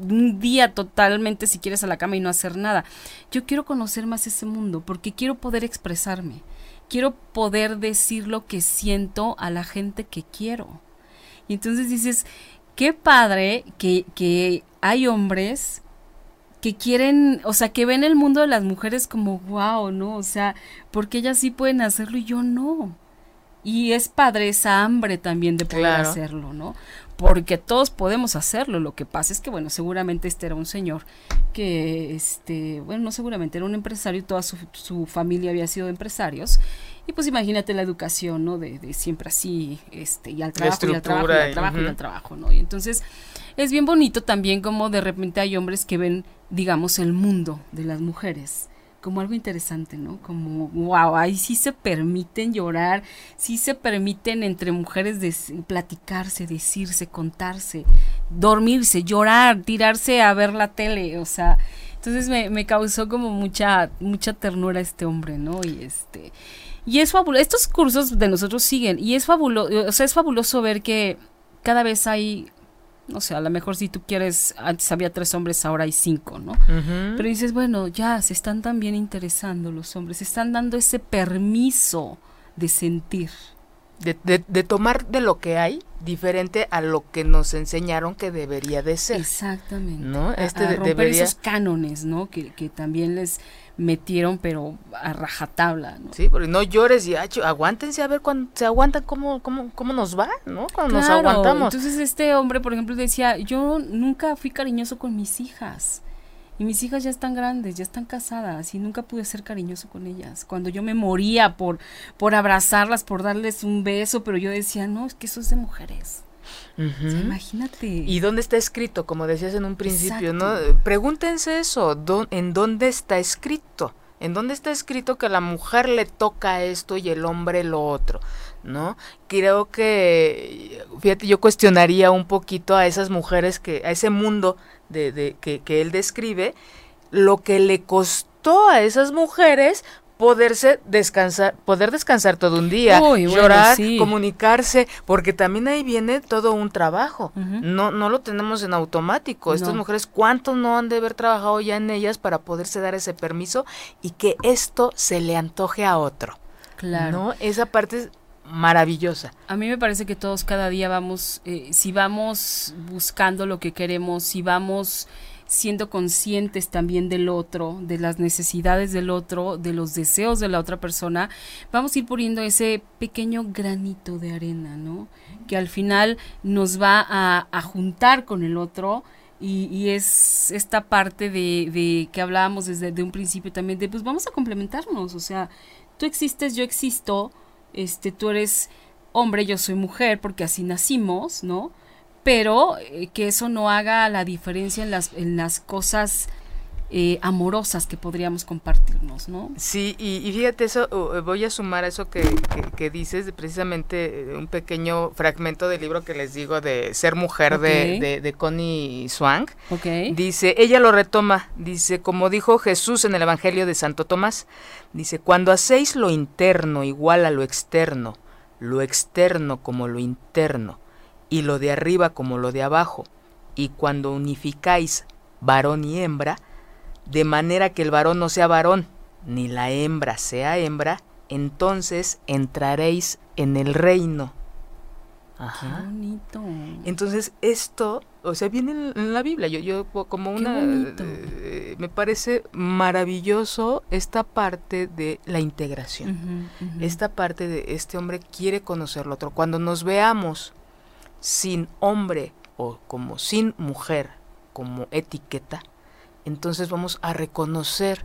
S3: un día totalmente si quieres a la cama y no hacer nada. Yo quiero conocer más ese mundo porque quiero poder expresarme. Quiero poder decir lo que siento a la gente que quiero. Y entonces dices, qué padre que, que hay hombres que quieren, o sea, que ven el mundo de las mujeres como wow, ¿no? O sea, porque ellas sí pueden hacerlo y yo no. Y es padre esa hambre también de poder hacerlo, ¿no? Porque todos podemos hacerlo. Lo que pasa es que, bueno, seguramente este era un señor que, este, bueno, no seguramente, era un empresario, toda su, su familia había sido empresarios. Y pues imagínate la educación, ¿no? De, de siempre así, este, y al trabajo, y al trabajo, y al trabajo, y al trabajo, ¿no? Y entonces es bien bonito también como de repente hay hombres que ven, digamos, el mundo de las mujeres como algo interesante, ¿no? Como, wow, ahí sí se permiten llorar, sí se permiten entre mujeres platicarse, decirse, contarse, dormirse, llorar, tirarse a ver la tele, o sea, entonces me, me causó como mucha, mucha ternura este hombre, ¿no? Y este, y es fabuloso, estos cursos de nosotros siguen, y es fabuloso, o sea, es fabuloso ver que cada vez hay no sé, a lo mejor si tú quieres, antes había tres hombres, ahora hay cinco, ¿no? Pero dices, bueno, ya se están también interesando los hombres, se están dando ese permiso de sentir.
S2: De, de, tomar de lo que hay diferente a lo que nos enseñaron que debería de ser.
S3: Exactamente.
S2: ¿No?
S3: Este a, romper esos cánones, ¿no? Que, que también les metieron, pero a rajatabla, ¿no?
S2: Sí, porque no llores y aguántense a ver cuando se aguantan cómo, cómo, cómo nos va, ¿no? Cuando nos aguantamos.
S3: Entonces este hombre, por ejemplo, decía, yo nunca fui cariñoso con mis hijas. Y mis hijas ya están grandes, ya están casadas y nunca pude ser cariñoso con ellas. Cuando yo me moría por, por abrazarlas, por darles un beso, pero yo decía, no, es que eso es de mujeres. Imagínate.
S2: ¿Y dónde está escrito? Como decías en un principio, ¿no? Pregúntense eso, ¿en dónde está escrito? ¿En dónde está escrito que a la mujer le toca esto y el hombre lo otro? ¿No? Creo que, fíjate, yo cuestionaría un poquito a esas mujeres que, a ese mundo de, de que, que él describe, lo que le costó a esas mujeres poderse descansar, poder descansar todo un día, llorar, comunicarse, porque también ahí viene todo un trabajo. No no lo tenemos en automático. Estas mujeres cuánto no han de haber trabajado ya en ellas para poderse dar ese permiso y que esto se le antoje a otro. Claro. ¿No? Esa parte es maravillosa.
S3: A mí me parece que todos cada día vamos eh, si vamos buscando lo que queremos, si vamos siendo conscientes también del otro, de las necesidades del otro, de los deseos de la otra persona, vamos a ir poniendo ese pequeño granito de arena, ¿no? Que al final nos va a, juntar con el otro y, es esta parte de, de que hablábamos desde de un principio también de pues vamos a complementarnos, o sea, tú existes, yo existo, este, tú eres hombre, yo soy mujer, porque así nacimos, ¿no? Pero eh, que eso no haga la diferencia en las, en las cosas eh, amorosas que podríamos compartirnos, ¿no?
S2: Sí, y, fíjate eso, eh, voy a sumar a eso que, que, dices, precisamente un pequeño fragmento del libro que les digo de Ser Mujer de, de, Connie Swank. Dice, ella lo retoma, dice, como dijo Jesús en el Evangelio de Santo Tomás, dice, cuando hacéis lo interno igual a lo externo, lo externo como lo interno, y lo de arriba como lo de abajo, y cuando unificáis varón y hembra, de manera que el varón no sea varón, ni la hembra sea hembra, entonces entraréis en el reino.
S3: Ajá. Qué bonito.
S2: Entonces esto, o sea, viene en, la Biblia. Yo, yo como una, eh, me parece maravilloso esta parte de la integración. Esta parte de este hombre quiere conocer al otro. Cuando nos veamos sin hombre o como sin mujer como etiqueta, entonces vamos a reconocer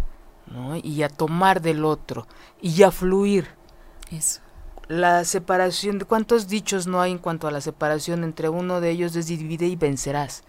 S2: y a tomar del otro y a fluir.
S3: Eso.
S2: La separación, de ¿cuántos dichos no hay en cuanto a la separación entre uno de ellos es divide y vencerás?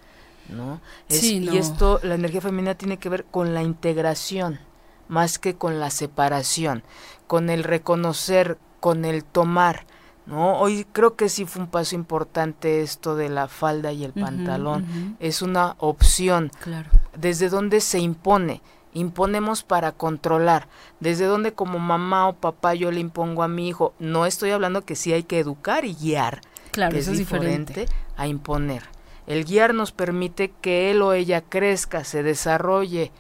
S2: ¿no? Y esto, la energía femenina tiene que ver con la integración, más que con la separación, con el reconocer, con el tomar, ¿no? Hoy creo que sí fue un paso importante esto de la falda y el pantalón. Es una opción.
S3: Claro.
S2: ¿Desde dónde se impone? Imponemos para controlar. ¿Desde dónde como mamá o papá yo le impongo a mi hijo? No estoy hablando que sí hay que educar y guiar.
S3: Claro,
S2: eso
S3: es diferente
S2: a imponer. El guiar nos permite que él o ella crezca, se desarrolle,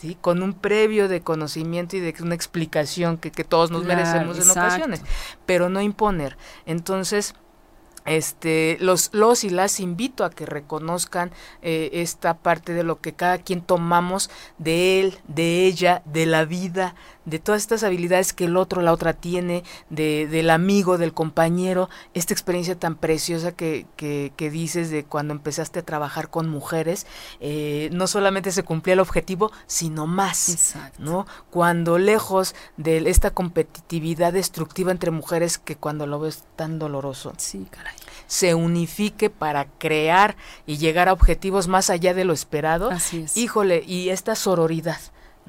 S2: ¿sí? con un previo de conocimiento y de una explicación que, que todos nos merecemos en ocasiones, pero no imponer. Entonces, este los los y las invito a que reconozcan eh, esta parte de lo que cada quien tomamos de él de ella de la vida de todas estas habilidades que el otro, la otra tiene, de, del amigo, del compañero, esta experiencia tan preciosa que, que, que dices de cuando empezaste a trabajar con mujeres, eh, no solamente se cumplía el objetivo, sino más,
S3: Exacto.
S2: ¿no? Cuando lejos de esta competitividad destructiva entre mujeres que cuando lo ves tan doloroso,
S3: Sí, caray.
S2: se unifique para crear y llegar a objetivos más allá de lo esperado.
S3: Así es.
S2: Híjole, y esta sororidad,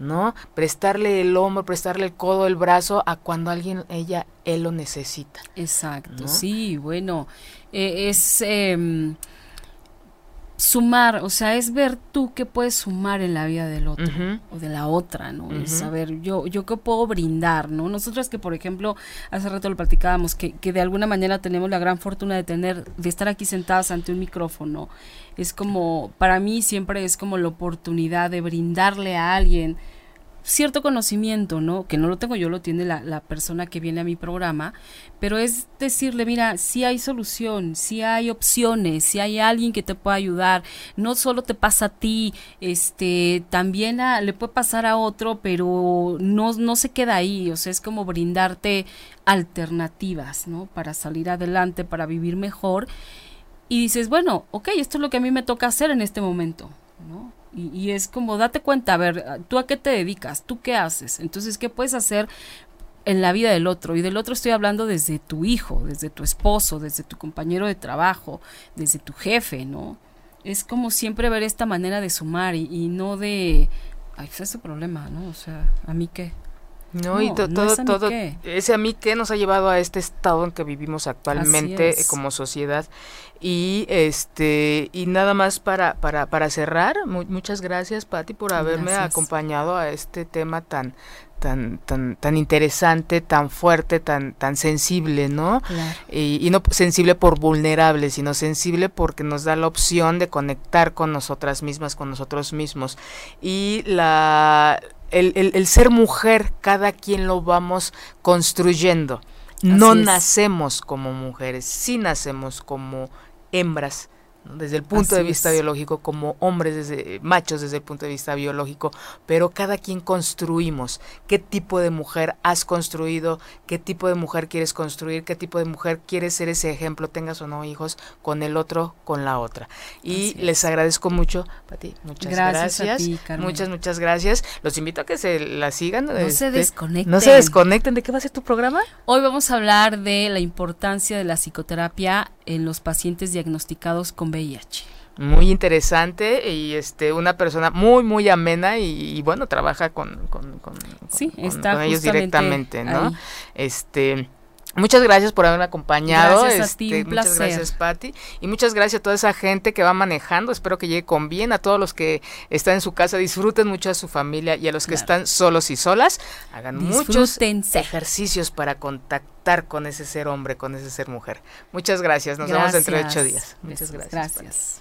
S2: ¿no? Prestarle el hombro, prestarle el codo, el brazo a cuando alguien, ella, él lo necesita.
S3: Exacto,
S2: ¿no?
S3: sí, bueno, eh, es em, sumar, o sea, es ver tú qué puedes sumar en la vida del otro o de la otra, ¿no? Es saber yo, yo qué puedo brindar, ¿no? Nosotras que, por ejemplo, hace rato lo platicábamos, que, que de alguna manera tenemos la gran fortuna de tener, de estar aquí sentadas ante un micrófono, es como, para mí siempre es como la oportunidad de brindarle a alguien cierto conocimiento, ¿no? Que no lo tengo yo, lo tiene la, la persona que viene a mi programa, pero es decirle, mira, si hay solución, si hay opciones, si hay alguien que te pueda ayudar, no solo te pasa a ti, este, también le puede pasar a otro, pero no, no se queda ahí, o sea, es como brindarte alternativas, ¿no? Para salir adelante, para vivir mejor, y dices, bueno, ok, esto es lo que a mí me toca hacer en este momento, ¿no? Y, y es como, date cuenta, a ver, ¿tú a qué te dedicas? ¿Tú qué haces? Entonces, ¿qué puedes hacer en la vida del otro? Y del otro estoy hablando desde tu hijo, desde tu esposo, desde tu compañero de trabajo, desde tu jefe, ¿no? Es como siempre ver esta manera de sumar y, y no de, ay, pues es problema, ¿no? O sea, ¿a mí qué?
S2: No, y
S3: No,
S2: to-
S3: no
S2: todo,
S3: es
S2: todo,
S3: qué.
S2: ese a mí que nos ha llevado a este estado en que vivimos actualmente como sociedad. Y este, y nada más para, para, para cerrar, mu- muchas gracias, Patti, por haberme
S3: Gracias.
S2: acompañado a este tema tan, tan, tan, tan interesante, tan fuerte, tan, tan sensible, ¿no?
S3: Claro.
S2: Y, y no sensible por vulnerable, sino sensible porque nos da la opción de conectar con nosotras mismas, con nosotros mismos. Y la el, el- el ser mujer, cada quien lo vamos construyendo. No
S3: es.
S2: nacemos como mujeres, sí nacemos como hembras. ¿No? Desde el punto de vista
S3: es.
S2: biológico, como hombres, desde machos desde el punto de vista biológico, pero cada quien construimos qué tipo de mujer has construido, qué tipo de mujer quieres construir, qué tipo de mujer quieres ser ese ejemplo, tengas o no hijos, con el otro, con la otra. Y les
S3: es.
S2: agradezco mucho, Pati, muchas
S3: Gracias a
S2: gracias.
S3: ti, Carmen.
S2: muchas, muchas gracias. Los invito a que se la sigan.
S3: No se
S2: este,
S3: desconecten.
S2: No se desconecten. ¿De qué va a ser tu programa?
S3: Hoy vamos a hablar de la importancia de la psicoterapia en los pacientes diagnosticados con VIH.
S2: Muy interesante y este una persona muy muy amena y, y, bueno trabaja con, con, con,
S3: Sí,
S2: con-
S3: está
S2: con ellos directamente, ¿no?
S3: ahí.
S2: Este Muchas gracias por haberme acompañado.
S3: Gracias a
S2: este,
S3: ti, un
S2: muchas
S3: placer.
S2: gracias, Patti. Y muchas gracias a toda esa gente que va manejando. Espero que llegue con bien. A todos los que están en su casa, disfruten mucho a su familia. Y a los que
S3: Claro.
S2: están solos y solas, hagan muchos ejercicios para contactar con ese ser hombre, con ese ser mujer. Muchas gracias. Nos vemos dentro de ocho días. Muchas gracias.
S3: Gracias.